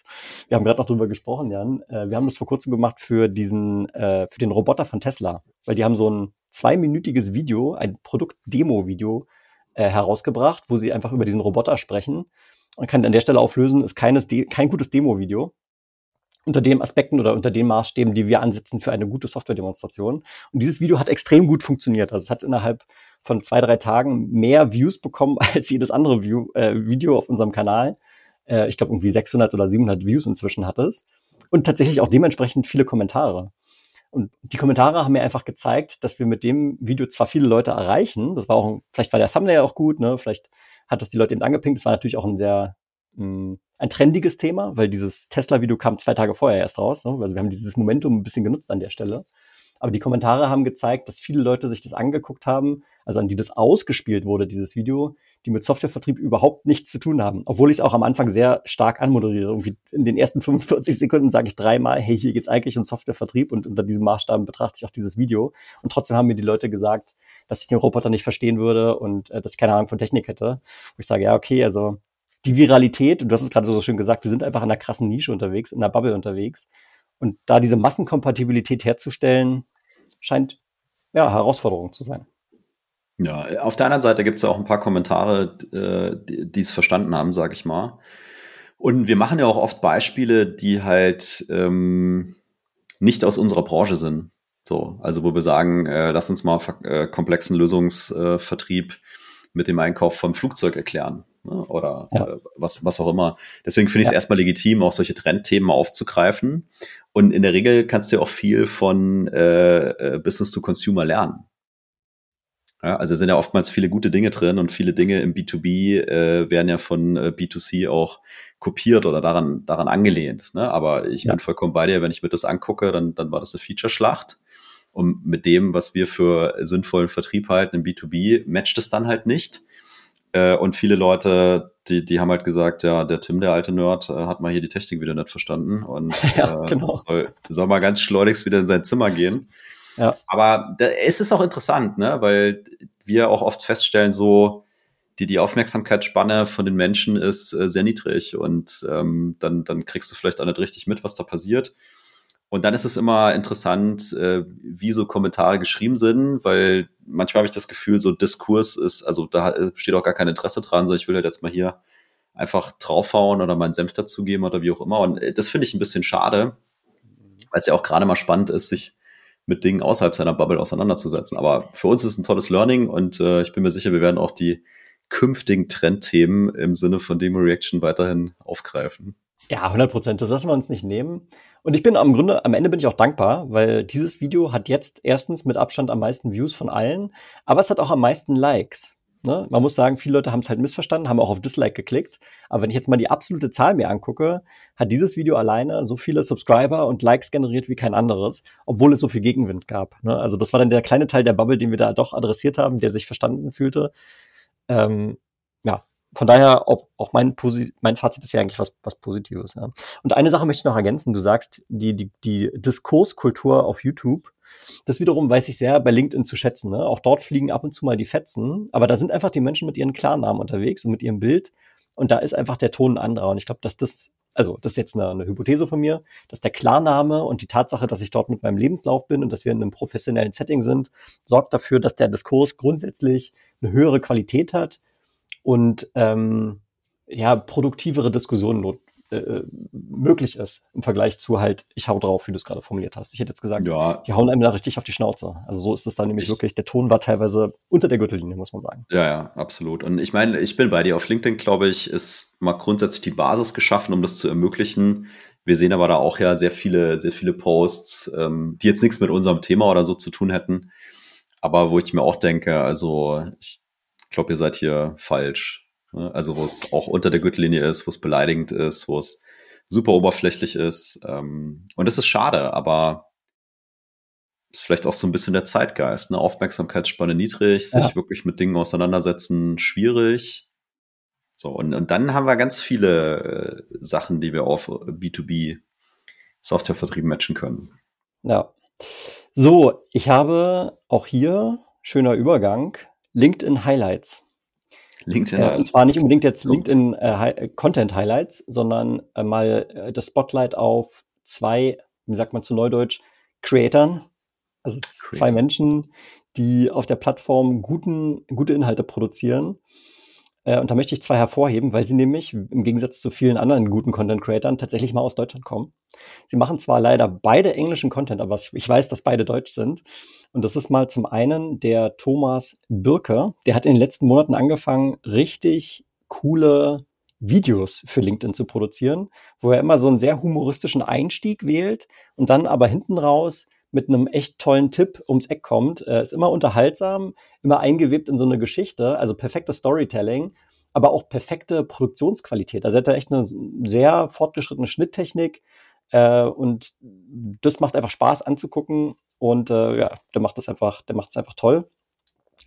Wir haben gerade noch drüber gesprochen, Jan. Äh, wir haben das vor kurzem gemacht für diesen, äh, für den Roboter von Tesla, weil die haben so ein zweiminütiges Video, ein Produkt-Demo-Video äh, herausgebracht, wo sie einfach über diesen Roboter sprechen. Und kann an der Stelle auflösen, ist keines De kein gutes Demo-Video unter den Aspekten oder unter den Maßstäben, die wir ansetzen für eine gute Software-Demonstration. Und dieses Video hat extrem gut funktioniert. Also es hat innerhalb von zwei, drei Tagen mehr Views bekommen als jedes andere View, äh, Video auf unserem Kanal. Äh, ich glaube, irgendwie 600 oder 700 Views inzwischen hat es. Und tatsächlich auch dementsprechend viele Kommentare. Und die Kommentare haben mir einfach gezeigt, dass wir mit dem Video zwar viele Leute erreichen, das war auch, vielleicht war der Thumbnail auch gut, ne, vielleicht hat das die Leute eben angepinkt, das war natürlich auch ein sehr, mh, mm, ein trendiges Thema, weil dieses Tesla-Video kam zwei Tage vorher erst raus, ne? also wir haben dieses Momentum ein bisschen genutzt an der Stelle. Aber die Kommentare haben gezeigt, dass viele Leute sich das angeguckt haben, also an die das ausgespielt wurde, dieses Video, die mit Softwarevertrieb überhaupt nichts zu tun haben. Obwohl ich es auch am Anfang sehr stark anmoderiere. Irgendwie in den ersten 45 Sekunden sage ich dreimal, hey, hier geht's eigentlich um Softwarevertrieb und unter diesem Maßstab betrachte ich auch dieses Video. Und trotzdem haben mir die Leute gesagt, dass ich den Roboter nicht verstehen würde und äh, dass ich keine Ahnung von Technik hätte. Wo ich sage, ja, okay, also die Viralität, und du hast es gerade so schön gesagt, wir sind einfach in einer krassen Nische unterwegs, in einer Bubble unterwegs. Und da diese Massenkompatibilität herzustellen, scheint ja Herausforderung zu sein. Ja, auf der anderen Seite gibt es ja auch ein paar Kommentare, äh, die es verstanden haben, sage ich mal. Und wir machen ja auch oft Beispiele, die halt ähm, nicht aus unserer Branche sind. So, also wo wir sagen, äh, lass uns mal äh, komplexen Lösungsvertrieb mit dem Einkauf vom Flugzeug erklären ne? oder ja. äh, was, was auch immer. Deswegen finde ich es ja. erstmal legitim, auch solche Trendthemen aufzugreifen. Und in der Regel kannst du ja auch viel von äh, äh Business to Consumer lernen. Ja, also sind ja oftmals viele gute Dinge drin und viele Dinge im B2B äh, werden ja von äh, B2C auch kopiert oder daran, daran angelehnt. Ne? Aber ich ja. bin vollkommen bei dir, wenn ich mir das angucke, dann, dann war das eine Feature-Schlacht. Und mit dem, was wir für sinnvollen Vertrieb halten im B2B, matcht es dann halt nicht. Äh, und viele Leute, die, die haben halt gesagt, ja, der Tim, der alte Nerd, äh, hat mal hier die Technik wieder nicht verstanden und ja, äh, genau. soll, soll mal ganz schleunigst wieder in sein Zimmer gehen. Ja. Aber da, es ist auch interessant, ne? weil wir auch oft feststellen, so die, die Aufmerksamkeitsspanne von den Menschen ist äh, sehr niedrig und ähm, dann, dann kriegst du vielleicht auch nicht richtig mit, was da passiert. Und dann ist es immer interessant, äh, wie so Kommentare geschrieben sind, weil manchmal habe ich das Gefühl, so Diskurs ist, also da äh, steht auch gar kein Interesse dran, so ich will halt jetzt mal hier einfach draufhauen oder meinen Senf dazugeben oder wie auch immer. Und äh, das finde ich ein bisschen schade, weil es ja auch gerade mal spannend ist, sich mit Dingen außerhalb seiner Bubble auseinanderzusetzen. Aber für uns ist es ein tolles Learning und äh, ich bin mir sicher, wir werden auch die künftigen Trendthemen im Sinne von Demo Reaction weiterhin aufgreifen. Ja, 100 Prozent. Das lassen wir uns nicht nehmen. Und ich bin am Grunde, am Ende bin ich auch dankbar, weil dieses Video hat jetzt erstens mit Abstand am meisten Views von allen, aber es hat auch am meisten Likes. Ne? Man muss sagen, viele Leute haben es halt missverstanden, haben auch auf Dislike geklickt. Aber wenn ich jetzt mal die absolute Zahl mir angucke, hat dieses Video alleine so viele Subscriber und Likes generiert wie kein anderes, obwohl es so viel Gegenwind gab. Ne? Also das war dann der kleine Teil der Bubble, den wir da doch adressiert haben, der sich verstanden fühlte. Ähm, ja, von daher auch, auch mein, Posi mein Fazit ist ja eigentlich was, was Positives. Ja. Und eine Sache möchte ich noch ergänzen. Du sagst, die, die, die Diskurskultur auf YouTube das wiederum weiß ich sehr bei LinkedIn zu schätzen. Ne? Auch dort fliegen ab und zu mal die Fetzen, aber da sind einfach die Menschen mit ihren Klarnamen unterwegs und mit ihrem Bild und da ist einfach der Ton ein anderer. Und ich glaube, dass das, also das ist jetzt eine, eine Hypothese von mir, dass der Klarname und die Tatsache, dass ich dort mit meinem Lebenslauf bin und dass wir in einem professionellen Setting sind, sorgt dafür, dass der Diskurs grundsätzlich eine höhere Qualität hat und ähm, ja, produktivere Diskussionen not äh, möglich ist im Vergleich zu halt, ich hau drauf, wie du es gerade formuliert hast. Ich hätte jetzt gesagt, ja. die hauen einem da richtig auf die Schnauze. Also so ist es dann nämlich ich, wirklich, der Ton war teilweise unter der Gürtellinie, muss man sagen. Ja, ja, absolut. Und ich meine, ich bin bei dir. Auf LinkedIn, glaube ich, ist mal grundsätzlich die Basis geschaffen, um das zu ermöglichen. Wir sehen aber da auch ja sehr viele, sehr viele Posts, ähm, die jetzt nichts mit unserem Thema oder so zu tun hätten. Aber wo ich mir auch denke, also ich glaube, ihr seid hier falsch Ne? Also wo es auch unter der Gürtellinie ist, wo es beleidigend ist, wo es super oberflächlich ist. Ähm, und das ist schade, aber ist vielleicht auch so ein bisschen der Zeitgeist. Ne? Aufmerksamkeitsspanne niedrig, ja. sich wirklich mit Dingen auseinandersetzen, schwierig. So, und, und dann haben wir ganz viele äh, Sachen, die wir auf B2B Softwarevertrieb matchen können. Ja. So, ich habe auch hier, schöner Übergang, LinkedIn Highlights. LinkedIn. Äh, und zwar nicht unbedingt jetzt LinkedIn äh, Content Highlights, sondern äh, mal äh, das Spotlight auf zwei, wie sagt man zu Neudeutsch, Creatern. Also Creator. zwei Menschen, die auf der Plattform guten, gute Inhalte produzieren äh, und da möchte ich zwei hervorheben, weil sie nämlich im Gegensatz zu vielen anderen guten Content-Creatern tatsächlich mal aus Deutschland kommen. Sie machen zwar leider beide englischen Content, aber ich weiß, dass beide deutsch sind. Und das ist mal zum einen der Thomas Birke. Der hat in den letzten Monaten angefangen, richtig coole Videos für LinkedIn zu produzieren, wo er immer so einen sehr humoristischen Einstieg wählt und dann aber hinten raus mit einem echt tollen Tipp ums Eck kommt. Äh, ist immer unterhaltsam, immer eingewebt in so eine Geschichte, also perfektes Storytelling, aber auch perfekte Produktionsqualität. Also er hat da echt eine sehr fortgeschrittene Schnitttechnik äh, und das macht einfach Spaß anzugucken und äh, ja, der macht das einfach, der macht es einfach toll.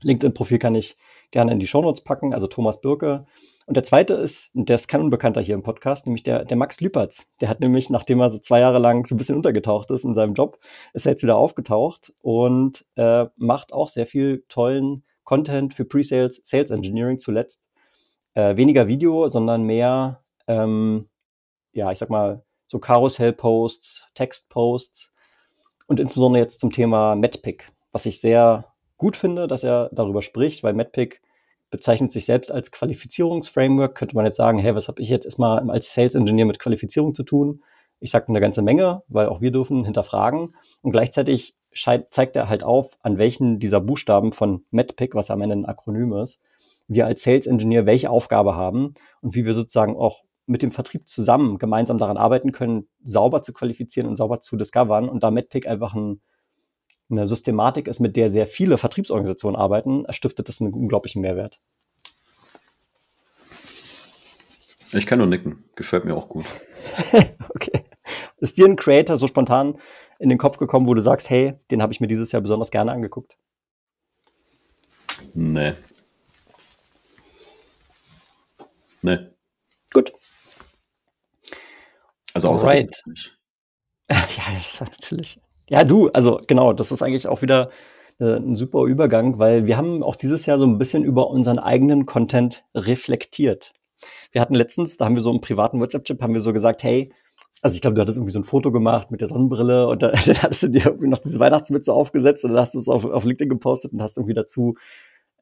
LinkedIn-Profil kann ich gerne in die Shownotes packen, also Thomas Birke. Und der zweite ist, der ist kein Unbekannter hier im Podcast, nämlich der, der Max Lüpertz. Der hat nämlich, nachdem er so zwei Jahre lang so ein bisschen untergetaucht ist in seinem Job, ist er jetzt wieder aufgetaucht und äh, macht auch sehr viel tollen Content für Pre-Sales, Sales Engineering zuletzt. Äh, weniger Video, sondern mehr, ähm, ja, ich sag mal, so Karussell-Posts, Text-Posts und insbesondere jetzt zum Thema MedPick, was ich sehr gut finde, dass er darüber spricht, weil MedPick bezeichnet sich selbst als Qualifizierungsframework. Könnte man jetzt sagen, hey, was habe ich jetzt erstmal als Sales Engineer mit Qualifizierung zu tun? Ich sage eine ganze Menge, weil auch wir dürfen hinterfragen. Und gleichzeitig zeigt er halt auf, an welchen dieser Buchstaben von MedPick, was am Ende ein Akronym ist, wir als Sales Engineer welche Aufgabe haben und wie wir sozusagen auch mit dem Vertrieb zusammen gemeinsam daran arbeiten können, sauber zu qualifizieren und sauber zu discovern und da MedPick einfach ein, eine Systematik ist, mit der sehr viele Vertriebsorganisationen arbeiten, stiftet das einen unglaublichen Mehrwert. Ich kann nur nicken. Gefällt mir auch gut. okay. Ist dir ein Creator so spontan in den Kopf gekommen, wo du sagst, hey, den habe ich mir dieses Jahr besonders gerne angeguckt? Nee. Nee. Gut. Also außer right. ja, das ist natürlich. Ja, du, also genau, das ist eigentlich auch wieder äh, ein super Übergang, weil wir haben auch dieses Jahr so ein bisschen über unseren eigenen Content reflektiert. Wir hatten letztens, da haben wir so im privaten WhatsApp-Chip, haben wir so gesagt, hey, also ich glaube, du hattest irgendwie so ein Foto gemacht mit der Sonnenbrille und dann, dann hattest du dir irgendwie noch diese Weihnachtsmütze aufgesetzt und dann hast du es auf, auf LinkedIn gepostet und hast irgendwie dazu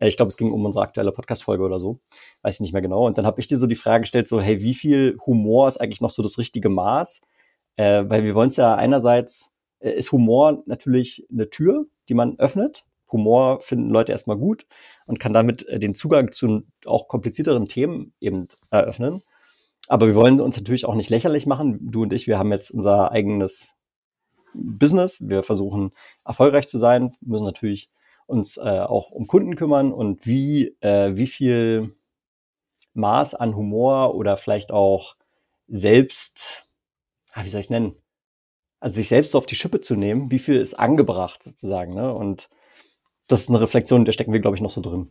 äh, ich glaube, es ging um unsere aktuelle Podcast-Folge oder so. Weiß ich nicht mehr genau. Und dann habe ich dir so die Frage gestellt, so, hey, wie viel Humor ist eigentlich noch so das richtige Maß? Äh, weil wir wollen es ja einerseits, ist Humor natürlich eine Tür, die man öffnet. Humor finden Leute erstmal gut und kann damit äh, den Zugang zu auch komplizierteren Themen eben eröffnen. Aber wir wollen uns natürlich auch nicht lächerlich machen. Du und ich, wir haben jetzt unser eigenes Business. Wir versuchen erfolgreich zu sein, müssen natürlich uns äh, auch um Kunden kümmern und wie, äh, wie viel Maß an Humor oder vielleicht auch selbst, ah, wie soll ich es nennen? Also sich selbst auf die Schippe zu nehmen, wie viel ist angebracht sozusagen, ne? Und das ist eine Reflexion, der stecken wir, glaube ich, noch so drin.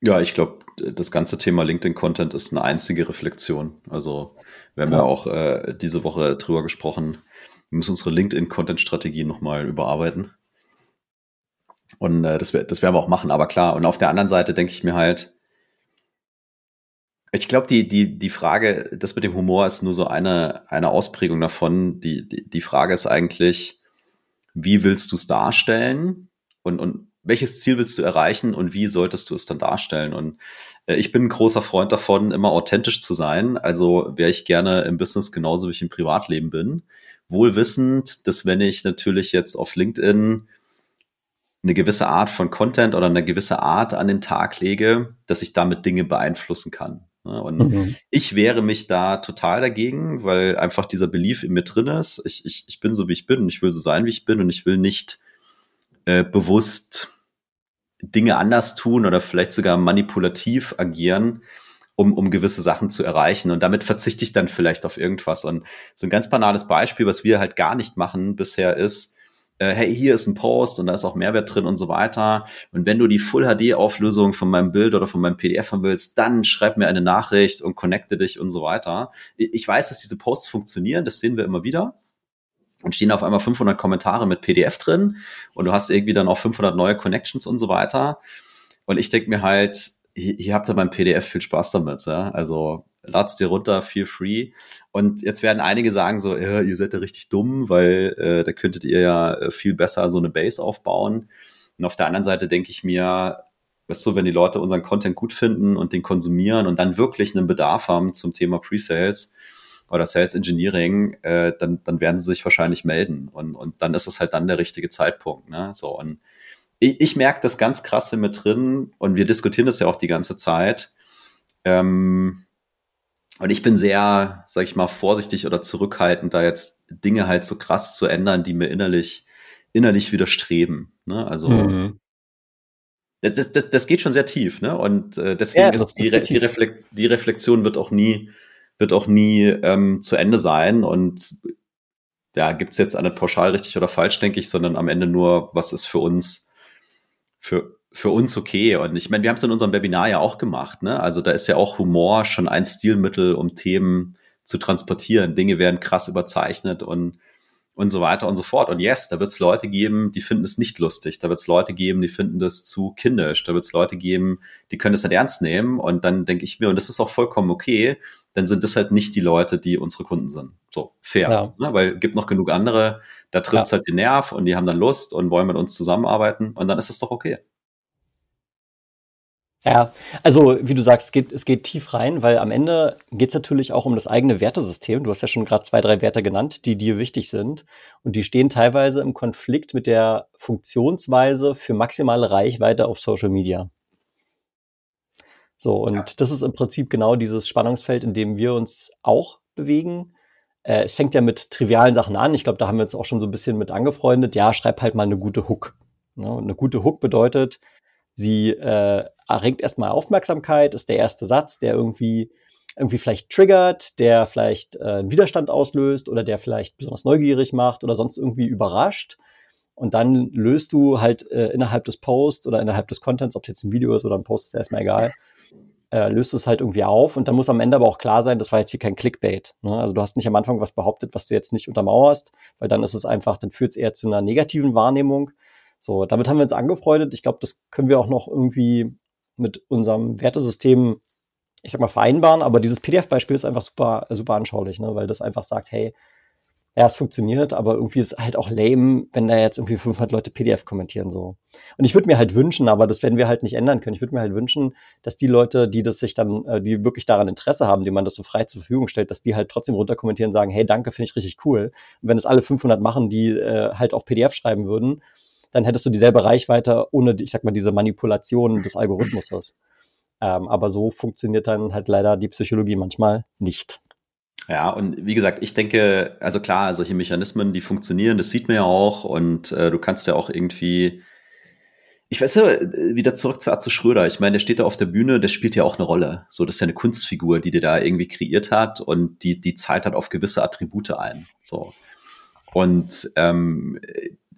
Ja, ich glaube, das ganze Thema LinkedIn-Content ist eine einzige Reflexion. Also wir haben ja, ja auch äh, diese Woche drüber gesprochen, wir müssen unsere LinkedIn-Content-Strategie nochmal überarbeiten. Und äh, das, das werden wir auch machen, aber klar. Und auf der anderen Seite denke ich mir halt, ich glaube, die, die, die Frage, das mit dem Humor ist nur so eine, eine Ausprägung davon. Die, die, die Frage ist eigentlich, wie willst du es darstellen und, und welches Ziel willst du erreichen und wie solltest du es dann darstellen? Und äh, ich bin ein großer Freund davon, immer authentisch zu sein. Also wäre ich gerne im Business genauso wie ich im Privatleben bin. Wohl wissend, dass wenn ich natürlich jetzt auf LinkedIn eine gewisse Art von Content oder eine gewisse Art an den Tag lege, dass ich damit Dinge beeinflussen kann. Und mhm. ich wehre mich da total dagegen, weil einfach dieser Belief in mir drin ist. Ich, ich, ich bin so, wie ich bin und ich will so sein, wie ich bin und ich will nicht äh, bewusst Dinge anders tun oder vielleicht sogar manipulativ agieren, um, um gewisse Sachen zu erreichen. Und damit verzichte ich dann vielleicht auf irgendwas. Und so ein ganz banales Beispiel, was wir halt gar nicht machen bisher ist, hey, hier ist ein Post und da ist auch Mehrwert drin und so weiter. Und wenn du die Full HD Auflösung von meinem Bild oder von meinem PDF haben willst, dann schreib mir eine Nachricht und connecte dich und so weiter. Ich weiß, dass diese Posts funktionieren, das sehen wir immer wieder. Und stehen auf einmal 500 Kommentare mit PDF drin und du hast irgendwie dann auch 500 neue Connections und so weiter. Und ich denke mir halt, hier, hier habt ihr beim PDF viel Spaß damit. Ja? Also lad's dir runter, feel free. Und jetzt werden einige sagen so, ja, ihr seid ja richtig dumm, weil äh, da könntet ihr ja äh, viel besser so eine Base aufbauen. Und auf der anderen Seite denke ich mir, weißt du, wenn die Leute unseren Content gut finden und den konsumieren und dann wirklich einen Bedarf haben zum Thema Pre-Sales oder Sales Engineering, äh, dann, dann werden sie sich wahrscheinlich melden. Und, und dann ist es halt dann der richtige Zeitpunkt. Ne? So, und ich, ich merke das ganz krasse mit drin und wir diskutieren das ja auch die ganze Zeit. Ähm, und ich bin sehr, sag ich mal, vorsichtig oder zurückhaltend, da jetzt Dinge halt so krass zu ändern, die mir innerlich, innerlich widerstreben. Ne? Also mhm. das, das, das geht schon sehr tief, ne? Und äh, deswegen ja, ist die, die, Reflek die Reflexion wird auch nie, wird auch nie ähm, zu Ende sein. Und ja, gibt's jetzt eine pauschal richtig oder falsch, denke ich, sondern am Ende nur, was ist für uns, für, für uns okay. Und ich meine, wir haben es in unserem Webinar ja auch gemacht. Ne? Also da ist ja auch Humor schon ein Stilmittel, um Themen zu transportieren. Dinge werden krass überzeichnet und und so weiter und so fort. Und yes, da wird es Leute geben, die finden es nicht lustig. Da wird es Leute geben, die finden das zu kindisch. Da wird es Leute geben, die können das nicht ernst nehmen. Und dann denke ich mir, und das ist auch vollkommen okay, dann sind das halt nicht die Leute, die unsere Kunden sind. So, fair. Ja. Ne? Weil gibt noch genug andere, da trifft es ja. halt den Nerv und die haben dann Lust und wollen mit uns zusammenarbeiten und dann ist es doch okay. Ja, also wie du sagst, es geht, es geht tief rein, weil am Ende geht es natürlich auch um das eigene Wertesystem. Du hast ja schon gerade zwei, drei Werte genannt, die dir wichtig sind. Und die stehen teilweise im Konflikt mit der Funktionsweise für maximale Reichweite auf Social Media. So, und ja. das ist im Prinzip genau dieses Spannungsfeld, in dem wir uns auch bewegen. Äh, es fängt ja mit trivialen Sachen an. Ich glaube, da haben wir uns auch schon so ein bisschen mit angefreundet. Ja, schreib halt mal eine gute Hook. Ne? Und eine gute Hook bedeutet, sie äh, erregt erstmal Aufmerksamkeit, ist der erste Satz, der irgendwie irgendwie vielleicht triggert, der vielleicht äh, einen Widerstand auslöst oder der vielleicht besonders neugierig macht oder sonst irgendwie überrascht. Und dann löst du halt äh, innerhalb des Posts oder innerhalb des Contents, ob jetzt ein Video ist oder ein Post, ist erstmal egal, äh, löst du es halt irgendwie auf. Und dann muss am Ende aber auch klar sein, das war jetzt hier kein Clickbait. Ne? Also du hast nicht am Anfang was behauptet, was du jetzt nicht untermauerst, weil dann ist es einfach, dann führt es eher zu einer negativen Wahrnehmung. So, damit haben wir uns angefreundet. Ich glaube, das können wir auch noch irgendwie mit unserem Wertesystem, ich sag mal, vereinbaren. Aber dieses PDF-Beispiel ist einfach super, super anschaulich, ne? weil das einfach sagt, hey, ja, es funktioniert, aber irgendwie ist halt auch lame, wenn da jetzt irgendwie 500 Leute PDF kommentieren so. Und ich würde mir halt wünschen, aber das werden wir halt nicht ändern können. Ich würde mir halt wünschen, dass die Leute, die das sich dann, äh, die wirklich daran Interesse haben, die man das so frei zur Verfügung stellt, dass die halt trotzdem runterkommentieren und sagen, hey, danke, finde ich richtig cool. Und wenn es alle 500 machen, die äh, halt auch PDF schreiben würden, dann hättest du dieselbe Reichweite ohne, ich sag mal, diese Manipulation des Algorithmuses. Ähm, aber so funktioniert dann halt leider die Psychologie manchmal nicht. Ja, und wie gesagt, ich denke, also klar, solche Mechanismen, die funktionieren, das sieht man ja auch und äh, du kannst ja auch irgendwie, ich weiß ja, wieder zurück zu Atze Schröder. Ich meine, der steht da auf der Bühne, der spielt ja auch eine Rolle. So, das ist ja eine Kunstfigur, die der da irgendwie kreiert hat und die, die zahlt halt auf gewisse Attribute ein. So. Und ähm,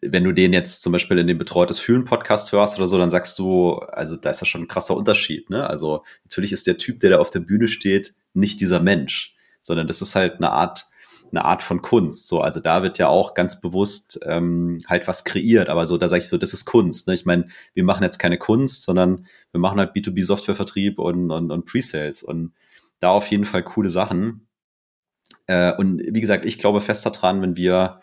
wenn du den jetzt zum Beispiel in dem Betreutes Fühlen Podcast hörst oder so, dann sagst du, also da ist ja schon ein krasser Unterschied. Ne? Also natürlich ist der Typ, der da auf der Bühne steht, nicht dieser Mensch, sondern das ist halt eine Art, eine Art von Kunst. So, also da wird ja auch ganz bewusst ähm, halt was kreiert, aber so, da sage ich so, das ist Kunst. Ne? Ich meine, wir machen jetzt keine Kunst, sondern wir machen halt B2B-Softwarevertrieb und, und, und Pre-Sales und da auf jeden Fall coole Sachen. Äh, und wie gesagt, ich glaube fest daran, wenn wir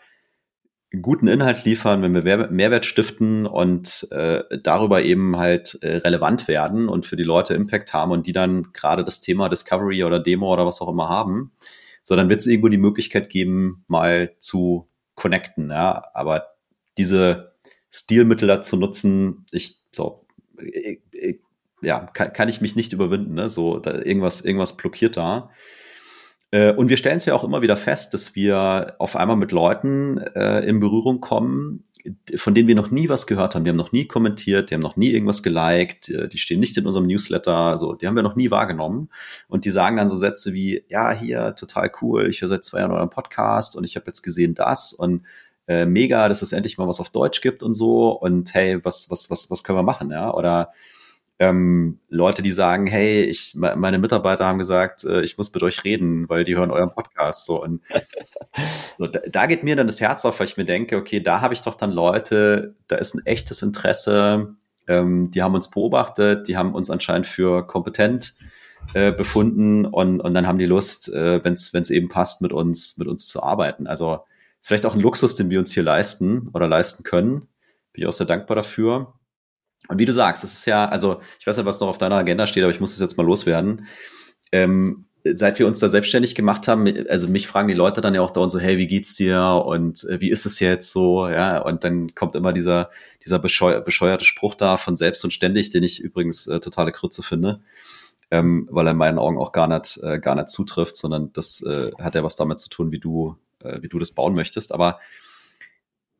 guten Inhalt liefern, wenn wir Mehrwert stiften und äh, darüber eben halt äh, relevant werden und für die Leute Impact haben und die dann gerade das Thema Discovery oder Demo oder was auch immer haben, so dann wird es irgendwo die Möglichkeit geben, mal zu connecten. Ja, aber diese Stilmittel dazu nutzen, ich so ich, ich, ja kann, kann ich mich nicht überwinden. Ne? So da irgendwas irgendwas blockiert da. Äh, und wir stellen es ja auch immer wieder fest, dass wir auf einmal mit Leuten äh, in Berührung kommen, von denen wir noch nie was gehört haben. Die haben noch nie kommentiert, die haben noch nie irgendwas geliked, äh, die stehen nicht in unserem Newsletter, also die haben wir noch nie wahrgenommen. Und die sagen dann so Sätze wie, ja, hier, total cool, ich höre seit zwei Jahren euren Podcast und ich habe jetzt gesehen das und äh, mega, dass es endlich mal was auf Deutsch gibt und so. Und hey, was, was, was, was können wir machen, ja? Oder ähm, Leute, die sagen, hey, ich, meine Mitarbeiter haben gesagt, äh, ich muss mit euch reden, weil die hören euren Podcast so. Und so, da, da, geht mir dann das Herz auf, weil ich mir denke, okay, da habe ich doch dann Leute, da ist ein echtes Interesse, ähm, die haben uns beobachtet, die haben uns anscheinend für kompetent äh, befunden und, und dann haben die Lust, äh, wenn es eben passt, mit uns, mit uns zu arbeiten. Also ist vielleicht auch ein Luxus, den wir uns hier leisten oder leisten können. Bin ich auch sehr dankbar dafür. Und wie du sagst, es ist ja, also ich weiß nicht, was noch auf deiner Agenda steht, aber ich muss das jetzt mal loswerden. Ähm, seit wir uns da selbstständig gemacht haben, also mich fragen die Leute dann ja auch dauernd so, hey, wie geht's dir? Und äh, wie ist es jetzt so, ja, und dann kommt immer dieser, dieser bescheuer, bescheuerte Spruch da von selbst und ständig, den ich übrigens äh, totale Krütze finde, ähm, weil er in meinen Augen auch gar nicht, äh, gar nicht zutrifft, sondern das äh, hat ja was damit zu tun, wie du, äh, wie du das bauen möchtest, aber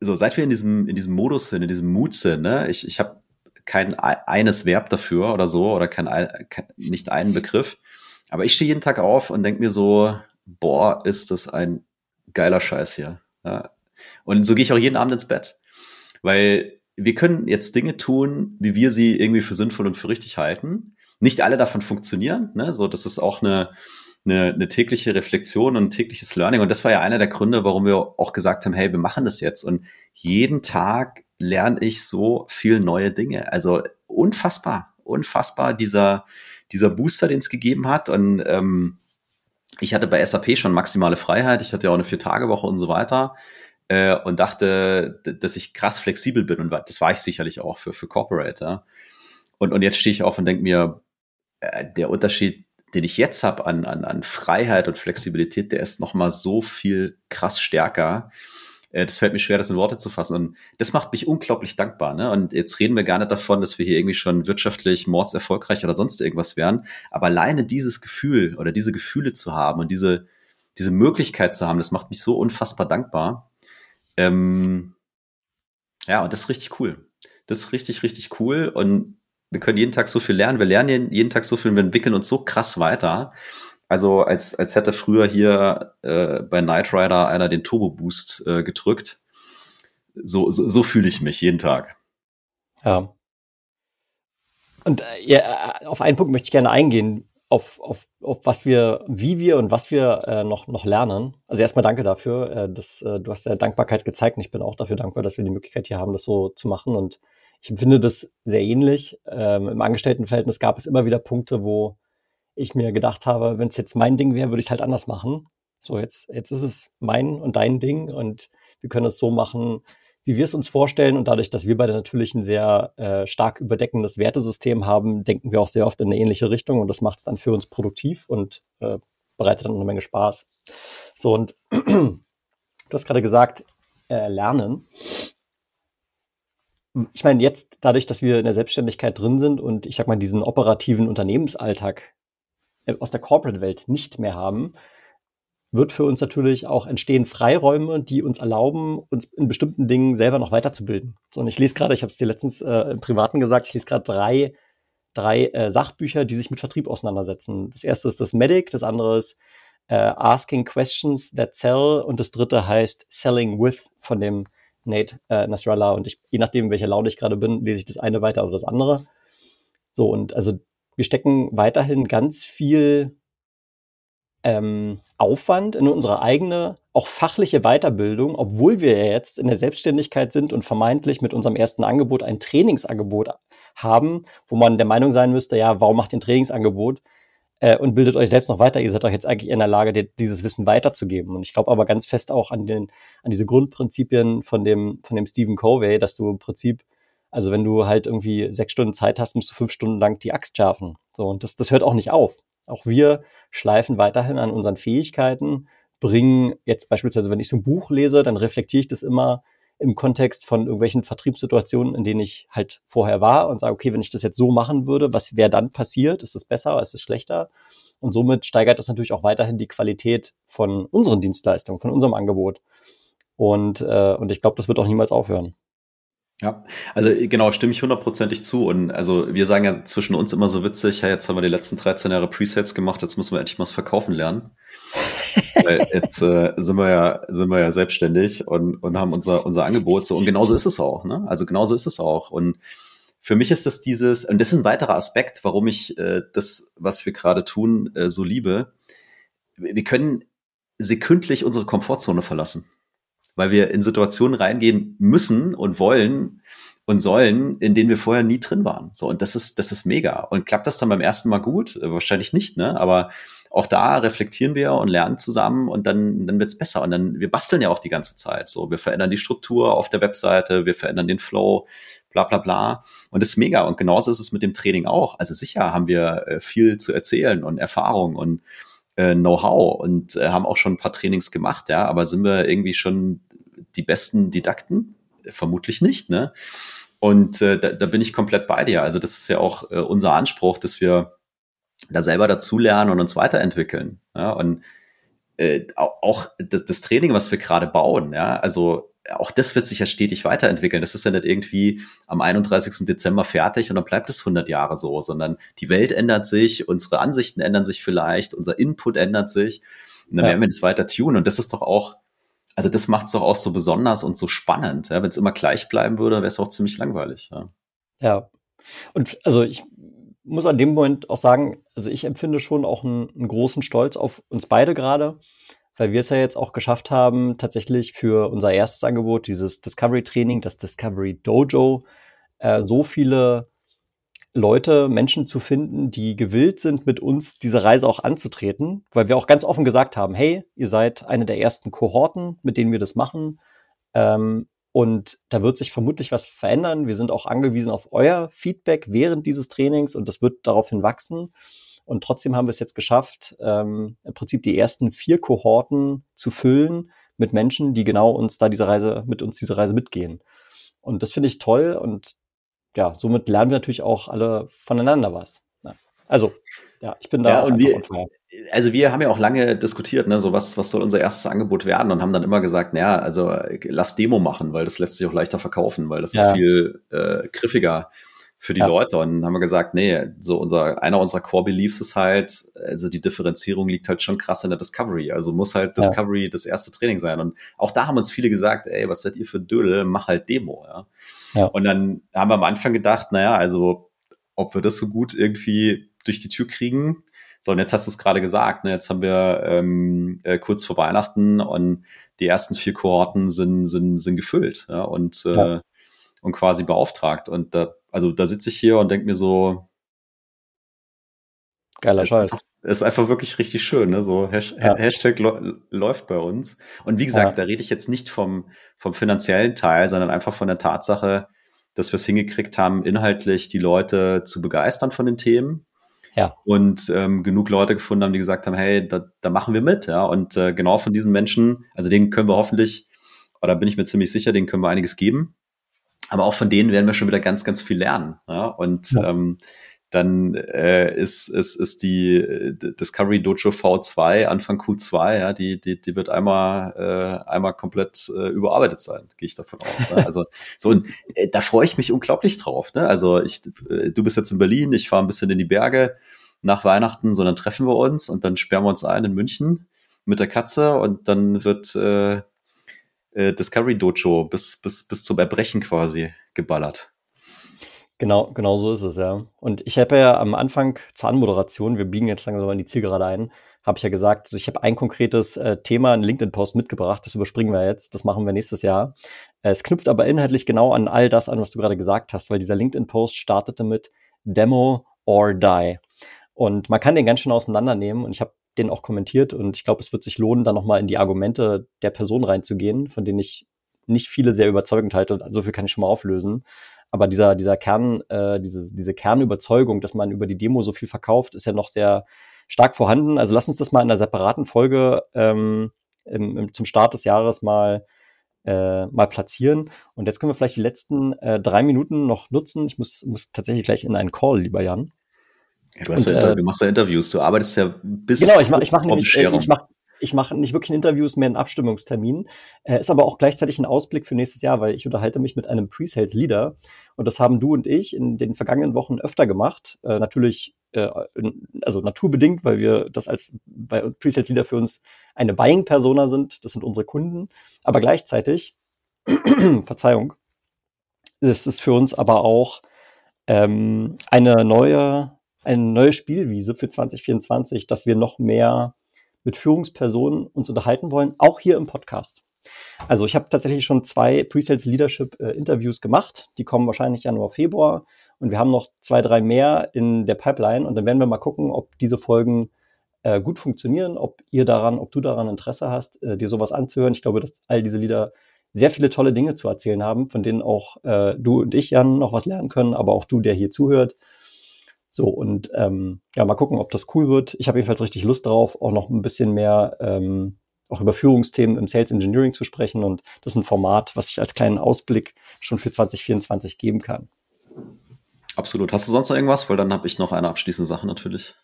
so, seit wir in diesem, in diesem Modus sind, in diesem Mut sind, ne, ich, ich habe kein eines Verb dafür oder so oder kein, kein nicht einen Begriff. Aber ich stehe jeden Tag auf und denke mir so, boah, ist das ein geiler Scheiß hier. Ja. Und so gehe ich auch jeden Abend ins Bett. Weil wir können jetzt Dinge tun, wie wir sie irgendwie für sinnvoll und für richtig halten. Nicht alle davon funktionieren. Ne? So, das ist auch eine, eine, eine tägliche Reflexion und tägliches Learning. Und das war ja einer der Gründe, warum wir auch gesagt haben, hey, wir machen das jetzt. Und jeden Tag lerne ich so viel neue Dinge. Also unfassbar, unfassbar dieser, dieser Booster, den es gegeben hat. Und ähm, ich hatte bei SAP schon maximale Freiheit, ich hatte ja auch eine Vier-Tage-Woche und so weiter äh, und dachte, dass ich krass flexibel bin und das war ich sicherlich auch für, für Corporate. Und, und jetzt stehe ich auf und denke mir, äh, der Unterschied, den ich jetzt habe an, an, an Freiheit und Flexibilität, der ist noch mal so viel krass stärker. Äh, das fällt mir schwer, das in Worte zu fassen. Und das macht mich unglaublich dankbar. Ne? Und jetzt reden wir gar nicht davon, dass wir hier irgendwie schon wirtschaftlich mordserfolgreich oder sonst irgendwas wären. Aber alleine dieses Gefühl oder diese Gefühle zu haben und diese, diese Möglichkeit zu haben, das macht mich so unfassbar dankbar. Ähm, ja, und das ist richtig cool. Das ist richtig, richtig cool. Und wir können jeden Tag so viel lernen. Wir lernen jeden Tag so viel, wir entwickeln uns so krass weiter. Also als, als hätte früher hier äh, bei Knight Rider einer den Turbo Boost äh, gedrückt. So, so, so fühle ich mich jeden Tag. Ja. Und äh, ja, auf einen Punkt möchte ich gerne eingehen, auf, auf, auf was wir, wie wir und was wir äh, noch, noch lernen. Also erstmal danke dafür. Äh, dass, äh, du hast ja Dankbarkeit gezeigt und ich bin auch dafür dankbar, dass wir die Möglichkeit hier haben, das so zu machen. Und ich empfinde das sehr ähnlich. Ähm, Im Angestelltenverhältnis gab es immer wieder Punkte, wo ich mir gedacht habe, wenn es jetzt mein Ding wäre, würde ich es halt anders machen. So, jetzt, jetzt ist es mein und dein Ding und wir können es so machen, wie wir es uns vorstellen. Und dadurch, dass wir beide natürlich ein sehr äh, stark überdeckendes Wertesystem haben, denken wir auch sehr oft in eine ähnliche Richtung und das macht es dann für uns produktiv und äh, bereitet dann eine Menge Spaß. So, und du hast gerade gesagt, äh, lernen ich meine, jetzt dadurch, dass wir in der Selbstständigkeit drin sind und ich sag mal, diesen operativen Unternehmensalltag aus der Corporate-Welt nicht mehr haben, wird für uns natürlich auch entstehen Freiräume, die uns erlauben, uns in bestimmten Dingen selber noch weiterzubilden. So, und ich lese gerade, ich habe es dir letztens äh, im Privaten gesagt, ich lese gerade drei, drei äh, Sachbücher, die sich mit Vertrieb auseinandersetzen. Das erste ist das Medic, das andere ist äh, Asking Questions That Sell und das dritte heißt Selling With von dem Nate äh, Nasrallah und ich, je nachdem, welcher Laune ich gerade bin, lese ich das eine weiter oder das andere. So, und also wir stecken weiterhin ganz viel ähm, Aufwand in unsere eigene, auch fachliche Weiterbildung, obwohl wir ja jetzt in der Selbstständigkeit sind und vermeintlich mit unserem ersten Angebot ein Trainingsangebot haben, wo man der Meinung sein müsste, ja, warum macht ihr ein Trainingsangebot? äh, und bildet euch selbst noch weiter. Ihr seid doch jetzt eigentlich in der Lage, dir dieses Wissen weiterzugeben. Und ich glaube aber ganz fest auch an den, an diese Grundprinzipien von dem, von dem Stephen Covey, dass du im Prinzip, also wenn du halt irgendwie sechs Stunden Zeit hast, musst du fünf Stunden lang die Axt schärfen. So, und das, das hört auch nicht auf. Auch wir schleifen weiterhin an unseren Fähigkeiten, bringen jetzt beispielsweise, wenn ich so ein Buch lese, dann reflektiere ich das immer im Kontext von irgendwelchen Vertriebssituationen, in denen ich halt vorher war und sage, okay, wenn ich das jetzt so machen würde, was wäre dann passiert? Ist es besser? Ist es schlechter? Und somit steigert das natürlich auch weiterhin die Qualität von unseren Dienstleistungen, von unserem Angebot. Und, äh, und ich glaube, das wird auch niemals aufhören. Ja, also genau, stimme ich hundertprozentig zu. Und also wir sagen ja zwischen uns immer so witzig, ja, jetzt haben wir die letzten 13 Jahre Presets gemacht, jetzt müssen wir endlich mal das Verkaufen lernen. Weil jetzt äh, sind wir ja, sind wir ja selbstständig und, und haben unser, unser Angebot so. Und genauso ist es auch, ne? Also genauso ist es auch. Und für mich ist das dieses, und das ist ein weiterer Aspekt, warum ich äh, das, was wir gerade tun, äh, so liebe. Wir können sekündlich unsere Komfortzone verlassen, weil wir in Situationen reingehen müssen und wollen und sollen, in denen wir vorher nie drin waren. So, und das ist, das ist mega. Und klappt das dann beim ersten Mal gut? Wahrscheinlich nicht, ne? Aber auch da reflektieren wir und lernen zusammen und dann, dann wird's besser. Und dann, wir basteln ja auch die ganze Zeit. So, wir verändern die Struktur auf der Webseite, wir verändern den Flow, bla bla bla. Und das ist mega. Und genauso ist es mit dem Training auch. Also sicher haben wir äh, viel zu erzählen und Erfahrung und äh, Know-how und äh, haben auch schon ein paar Trainings gemacht, ja, aber sind wir irgendwie schon die besten Didakten? Vermutlich nicht, ne? Und äh, da, da bin ich komplett bei dir. Also das ist ja auch äh, unser Anspruch, dass wir da selber dazulernen und uns weiterentwickeln. Ja, und äh, auch das, das Training, was wir gerade bauen, ja, also auch das wird sich ja stetig weiterentwickeln. Das ist ja nicht irgendwie am 31. Dezember fertig und dann bleibt es 100 Jahre so, sondern die Welt ändert sich, unsere Ansichten ändern sich vielleicht, unser Input ändert sich und dann ja. werden wir das weiter tun und das ist doch auch, also das macht es doch auch so besonders und so spannend. Ja? Wenn es immer gleich bleiben würde, wäre es auch ziemlich langweilig. Ja. ja. Und also ich muss an dem Moment auch sagen, also ich empfinde schon auch einen, einen großen Stolz auf uns beide gerade, weil wir es ja jetzt auch geschafft haben, tatsächlich für unser erstes Angebot, dieses Discovery Training, das Discovery Dojo, äh, so viele Leute, Menschen zu finden, die gewillt sind, mit uns diese Reise auch anzutreten, weil wir auch ganz offen gesagt haben, hey, ihr seid eine der ersten Kohorten, mit denen wir das machen. Ähm, und da wird sich vermutlich was verändern. Wir sind auch angewiesen auf euer Feedback während dieses Trainings und das wird daraufhin wachsen. Und trotzdem haben wir es jetzt geschafft, ähm, im Prinzip die ersten vier Kohorten zu füllen mit Menschen, die genau uns da diese Reise, mit uns diese Reise mitgehen. Und das finde ich toll und ja, somit lernen wir natürlich auch alle voneinander was. Ja. Also, ja, ich bin da ja, und wir, also wir haben ja auch lange diskutiert, ne, so was, was soll unser erstes Angebot werden und haben dann immer gesagt, naja, also lass Demo machen, weil das lässt sich auch leichter verkaufen, weil das ja. ist viel äh, griffiger für die ja. Leute. Und dann haben wir gesagt, nee, so unser, einer unserer Core Beliefs ist halt, also die Differenzierung liegt halt schon krass in der Discovery. Also muss halt ja. Discovery das erste Training sein. Und auch da haben uns viele gesagt, ey, was seid ihr für Dödel, mach halt Demo, ja. Ja. Und dann haben wir am Anfang gedacht, naja, also ob wir das so gut irgendwie durch die Tür kriegen. So, und jetzt hast du es gerade gesagt, ne? jetzt haben wir ähm, äh, kurz vor Weihnachten und die ersten vier Kohorten sind, sind, sind gefüllt ja? und, äh, ja. und quasi beauftragt. Und da, also da sitze ich hier und denke mir so, Geiler Scheiß. Ist einfach wirklich richtig schön, ne? So Hashtag, ja. Hashtag läuft bei uns. Und wie gesagt, ja. da rede ich jetzt nicht vom, vom finanziellen Teil, sondern einfach von der Tatsache, dass wir es hingekriegt haben, inhaltlich die Leute zu begeistern von den Themen. Ja. Und ähm, genug Leute gefunden haben, die gesagt haben, hey, da, da machen wir mit, ja. Und äh, genau von diesen Menschen, also denen können wir hoffentlich, oder bin ich mir ziemlich sicher, denen können wir einiges geben. Aber auch von denen werden wir schon wieder ganz, ganz viel lernen. Ja? Und ja. Ähm, dann äh, ist, ist, ist die äh, Discovery Dojo V2 Anfang Q2, ja, die, die, die wird einmal, äh, einmal komplett äh, überarbeitet sein, gehe ich davon aus. Ne? Also so und äh, da freue ich mich unglaublich drauf. Ne? Also ich, äh, du bist jetzt in Berlin, ich fahre ein bisschen in die Berge nach Weihnachten, sondern treffen wir uns und dann sperren wir uns ein in München mit der Katze und dann wird äh, äh, Discovery Dojo bis, bis, bis zum Erbrechen quasi geballert. Genau, genau so ist es, ja. Und ich habe ja am Anfang zur Anmoderation, wir biegen jetzt langsam in die Zielgerade ein, habe ich ja gesagt, also ich habe ein konkretes äh, Thema, einen LinkedIn-Post mitgebracht, das überspringen wir jetzt, das machen wir nächstes Jahr. Äh, es knüpft aber inhaltlich genau an all das an, was du gerade gesagt hast, weil dieser LinkedIn-Post startete mit Demo or Die. Und man kann den ganz schön auseinandernehmen und ich habe den auch kommentiert und ich glaube, es wird sich lohnen, da nochmal in die Argumente der Person reinzugehen, von denen ich nicht viele sehr überzeugend halte. So viel kann ich schon mal auflösen. Aber dieser, dieser Kern, äh, diese, diese Kernüberzeugung, dass man über die Demo so viel verkauft, ist ja noch sehr stark vorhanden. Also lass uns das mal in einer separaten Folge ähm, im, im, zum Start des Jahres mal äh, mal platzieren. Und jetzt können wir vielleicht die letzten äh, drei Minuten noch nutzen. Ich muss, muss tatsächlich gleich in einen Call, lieber Jan. Ja, du, hast und, ja, äh, du machst ja Interviews, du arbeitest ja bis Genau, ich mache ich mach nämlich, äh, ich mach, ich mache nicht wirklich Interviews, mehr einen Abstimmungstermin. Äh, ist aber auch gleichzeitig ein Ausblick für nächstes Jahr, weil ich unterhalte mich mit einem Pre-Sales-Leader. Und das haben du und ich in den vergangenen Wochen öfter gemacht. Äh, natürlich, äh, also naturbedingt, weil wir das als Pre-Sales-Leader für uns eine Buying-Persona sind. Das sind unsere Kunden. Aber gleichzeitig, Verzeihung, ist es für uns aber auch ähm, eine neue, eine neue Spielwiese für 2024, dass wir noch mehr mit Führungspersonen uns unterhalten wollen, auch hier im Podcast. Also ich habe tatsächlich schon zwei Pre-Sales Leadership äh, Interviews gemacht. Die kommen wahrscheinlich Januar, Februar. Und wir haben noch zwei, drei mehr in der Pipeline. Und dann werden wir mal gucken, ob diese Folgen äh, gut funktionieren, ob ihr daran, ob du daran Interesse hast, äh, dir sowas anzuhören. Ich glaube, dass all diese Leader sehr viele tolle Dinge zu erzählen haben, von denen auch äh, du und ich, Jan, noch was lernen können, aber auch du, der hier zuhört. So, und ähm, ja, mal gucken, ob das cool wird. Ich habe jedenfalls richtig Lust drauf, auch noch ein bisschen mehr ähm, auch über Führungsthemen im Sales Engineering zu sprechen. Und das ist ein Format, was ich als kleinen Ausblick schon für 2024 geben kann. Absolut. Hast du sonst noch irgendwas? Weil dann habe ich noch eine abschließende Sache natürlich.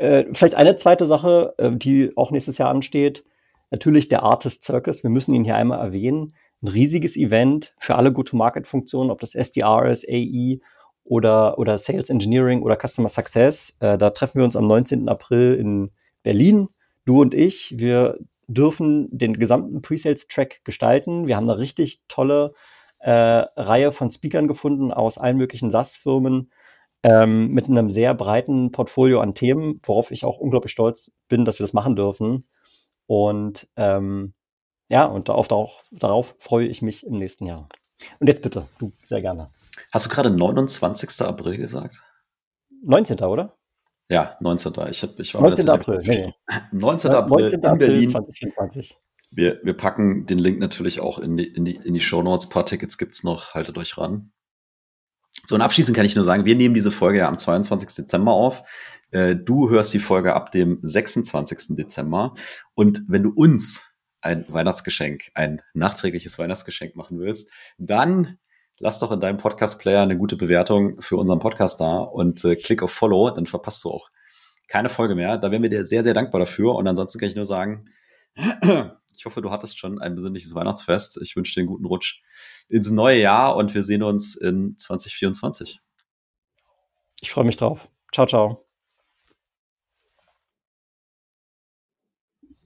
Äh, vielleicht eine zweite Sache, äh, die auch nächstes Jahr ansteht. Natürlich der Artist Circus. Wir müssen ihn hier einmal erwähnen. Ein riesiges Event für alle Go-to-Market-Funktionen, ob das SDR ist, AE oder, oder Sales Engineering oder Customer Success. Äh, da treffen wir uns am 19. April in Berlin. Du und ich, wir dürfen den gesamten Pre-Sales-Track gestalten. Wir haben eine richtig tolle äh, Reihe von Speakern gefunden aus allen möglichen SaaS-Firmen ähm, mit einem sehr breiten Portfolio an Themen, worauf ich auch unglaublich stolz bin, dass wir das machen dürfen. Und ähm, ja, und darauf, darauf, darauf freue ich mich im nächsten Jahr. Und jetzt bitte, du sehr gerne. Hast du gerade 29. April gesagt? 19. oder? Ja, 19. Ich, hab, ich war 19. April. Nee. 19. April 19. in Berlin 2024. Wir, wir packen den Link natürlich auch in die, in die, in die Show Notes. Ein paar Tickets gibt's noch. Haltet euch ran. So, und abschließend kann ich nur sagen, wir nehmen diese Folge ja am 22. Dezember auf. Äh, du hörst die Folge ab dem 26. Dezember. Und wenn du uns ein Weihnachtsgeschenk, ein nachträgliches Weihnachtsgeschenk machen willst, dann lass doch in deinem Podcast-Player eine gute Bewertung für unseren Podcast da und äh, klick auf Follow, dann verpasst du auch keine Folge mehr. Da wären wir dir sehr, sehr dankbar dafür. Und ansonsten kann ich nur sagen, ich hoffe, du hattest schon ein besinnliches Weihnachtsfest. Ich wünsche dir einen guten Rutsch ins neue Jahr und wir sehen uns in 2024. Ich freue mich drauf. Ciao, ciao.